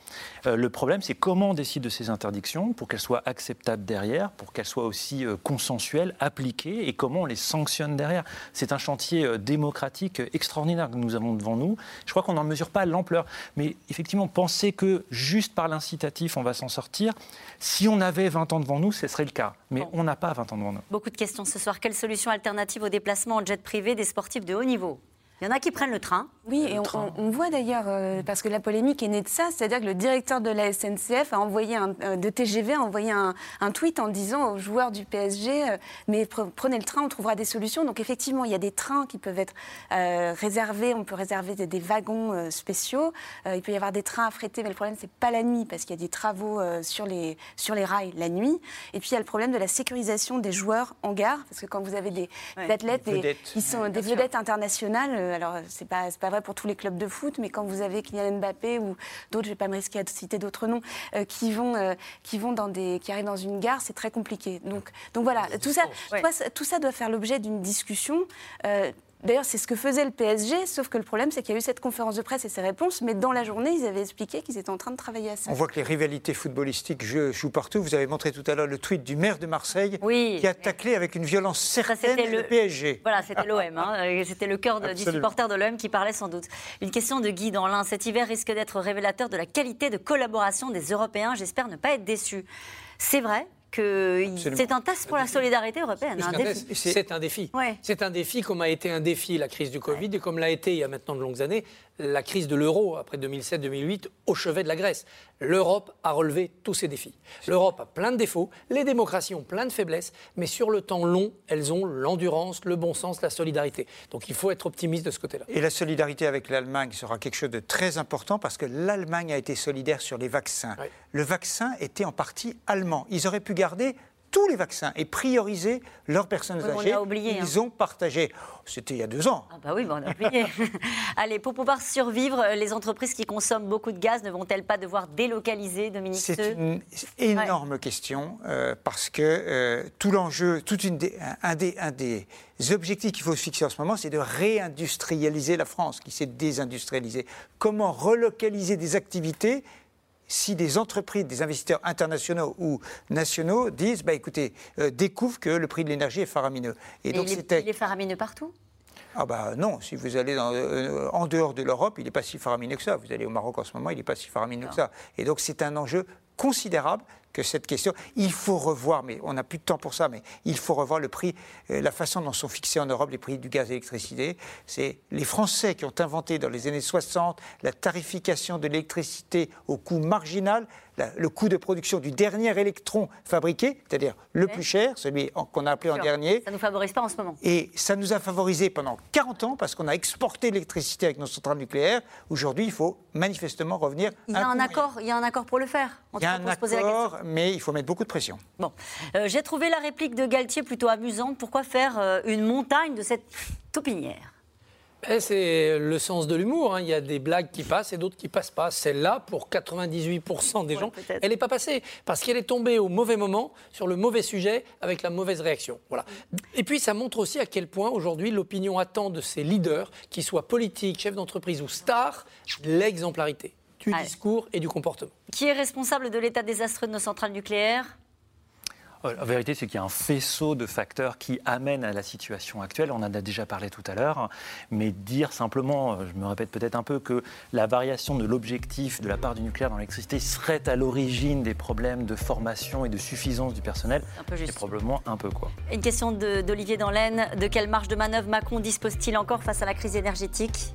Euh, le problème, c'est comment on décide de ces interdictions pour qu'elles soient acceptables derrière, pour qu'elles soient aussi euh, consensuelles, appliquées, et comment on les sanctionne derrière. C'est un chantier euh, démocratique extraordinaire que nous avons devant nous. Je crois qu'on n'en mesure pas l'ampleur. Mais effectivement, penser que juste par l'incitatif, on va s'en sortir, si on avait 20 ans devant nous, ce serait le cas. Mais on n'a pas 20 ans devant nous. Beaucoup de questions ce soir. Quelle solution alternative au déplacement en jet privé des sportifs de haut niveau? Il y en a qui prennent le train. Oui, et on, voit d'ailleurs, euh, parce que la polémique est née de ça, c'est-à-dire que le directeur de la SNCF a envoyé un, euh, de TGV a envoyé un, tweet en disant aux joueurs du PSG, euh, mais prenez le train, on trouvera des solutions. Donc effectivement, il y a des trains qui peuvent être réservés, on peut réserver des, wagons spéciaux. il peut y avoir des trains affrétés, mais le problème c'est pas la nuit, parce qu'il y a des travaux sur les sur les rails la nuit. Et puis il y a le problème de la sécurisation des joueurs en gare, parce que quand vous avez des, athlètes, qui sont des vedettes internationales euh, alors c'est pas pas vrai pour tous les clubs de foot, mais quand vous avez Kylian Mbappé ou d'autres, je vais pas me risquer à citer d'autres noms, euh, qui vont euh, qui vont dans des qui arrivent dans une gare, c'est très compliqué. Donc donc voilà, tout ça, tout ça doit faire l'objet d'une discussion. D'ailleurs, c'est ce que faisait le PSG, sauf que le problème, c'est qu'il y a eu cette conférence de presse et ces réponses, mais dans la journée, ils avaient expliqué qu'ils étaient en train de travailler à ça. On voit que les rivalités footballistiques jouent partout. Vous avez montré tout à l'heure le tweet du maire de Marseille qui a taclé avec une violence certaine le, PSG. Voilà, c'était l'OM. Hein. Euh, c'était le cœur du supporter de l'OM qui parlait sans doute. Une question de Guy dans l'un. Cet hiver risque d'être révélateur de la qualité de collaboration des Européens. J'espère ne pas être déçu. C'est vrai c'est un test pour la solidarité européenne. C'est un défi. C'est un défi. Comme a été un défi la crise du Covid et comme l'a été il y a maintenant de longues années la crise de l'euro après 2007-2008 au chevet de la Grèce. L'Europe a relevé tous ces défis. L'Europe a plein de défauts, les démocraties ont plein de faiblesses, mais sur le temps long, elles ont l'endurance, le bon sens, la solidarité. Donc il faut être optimiste de ce côté-là. Et la solidarité avec l'Allemagne sera quelque chose de très important parce que l'Allemagne a été solidaire sur les vaccins. Le vaccin était en partie allemand. Ils auraient pu garder tous les vaccins et prioriser leurs personnes âgées. On a oublié, Ils hein. ont partagé. C'était il y a deux ans. Ah bah oui, on a oublié. Allez, pour pouvoir survivre, les entreprises qui consomment beaucoup de gaz ne vont-elles pas devoir délocaliser, Dominique C'est une énorme question euh, parce que euh, tout l'enjeu, tout une un, des, un des objectifs qu'il faut se fixer en ce moment, c'est de réindustrialiser la France, qui s'est désindustrialisée. Comment relocaliser des activités si des entreprises, des investisseurs internationaux ou nationaux disent, bah, écoutez, euh, découvrent que le prix de l'énergie est faramineux. Et donc il, est, il est faramineux partout? Ah bah non, si vous allez euh, en dehors de l'Europe, il n'est pas si faramineux que ça. Vous allez au Maroc en ce moment, il n'est pas si faramineux que ça. Et donc c'est un enjeu considérable que cette question. Il faut revoir, mais on n'a plus de temps pour ça, mais il faut revoir le prix, euh, la façon dont sont fixés en Europe les prix du gaz et l'électricité. C'est les Français qui ont inventé dans les années 60 la tarification de l'électricité au coût marginal le coût de production du dernier électron fabriqué, c'est-à-dire le plus cher, celui qu'on a appelé en dernier. Ça ne nous favorise pas en ce moment. Et ça nous a favorisé pendant 40 ans parce qu'on a exporté l'électricité avec nos centrales nucléaires. Aujourd'hui, il faut manifestement revenir. Il y a un, accord, il y a un accord pour le faire. il y a un accord, mais il faut mettre beaucoup de pression. Bon, euh, j'ai trouvé la réplique de Galtier plutôt amusante. Pourquoi faire euh, une montagne de cette taupinière? Eh, c'est le sens de l'humour. Hein. Il y a des blagues qui passent et d'autres qui passent pas. Celle-là, pour 98% des gens, elle n'est pas passée parce qu'elle est tombée au mauvais moment, sur le mauvais sujet, avec la mauvaise réaction. Voilà. Et puis, ça montre aussi à quel point aujourd'hui l'opinion attend de ces leaders, qu'ils soient politiques, chefs d'entreprise ou stars, l'exemplarité du discours et du comportement. Qui est responsable de l'état désastreux de nos centrales nucléaires? Euh, la vérité, c'est qu'il y a un faisceau de facteurs qui amènent à la situation actuelle. On en a déjà parlé tout à l'heure. Mais dire simplement, euh, je me répète peut-être un peu, que la variation de l'objectif de la part du nucléaire dans l'électricité serait à l'origine des problèmes de formation et de suffisance du personnel, c'est probablement un peu quoi. Une question d'Olivier Danlaine. De quelle marge de manœuvre Macron dispose-t-il encore face à la crise énergétique?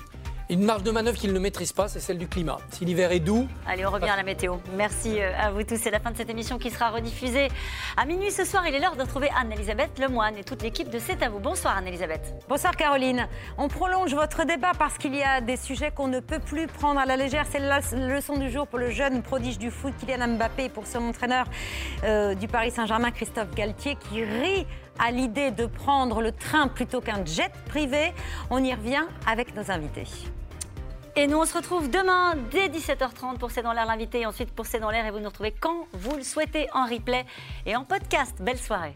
Une marge de manœuvre qu'il ne maîtrise pas, c'est celle du climat. Si l'hiver est doux. Allez, on revient à la météo. Merci euh, à vous tous. C'est la fin de cette émission qui sera rediffusée à minuit ce soir. Il est l'heure de retrouver Anne-Elisabeth Lemoine et toute l'équipe de C'est à vous. Bonsoir Anne-Elisabeth. Bonsoir Caroline. On prolonge votre débat parce qu'il y a des sujets qu'on ne peut plus prendre à la légère. C'est la leçon du jour pour le jeune prodige du foot Kylian Mbappé et pour son entraîneur euh, du Paris Saint-Germain, Christophe Galtier, qui rit à l'idée de prendre le train plutôt qu'un jet privé. On y revient avec nos invités. Et nous, on se retrouve demain dès 17h30 pour C'est dans l'air l'invité et ensuite pour C'est dans l'air et vous nous retrouvez quand vous le souhaitez en replay et en podcast. Belle soirée.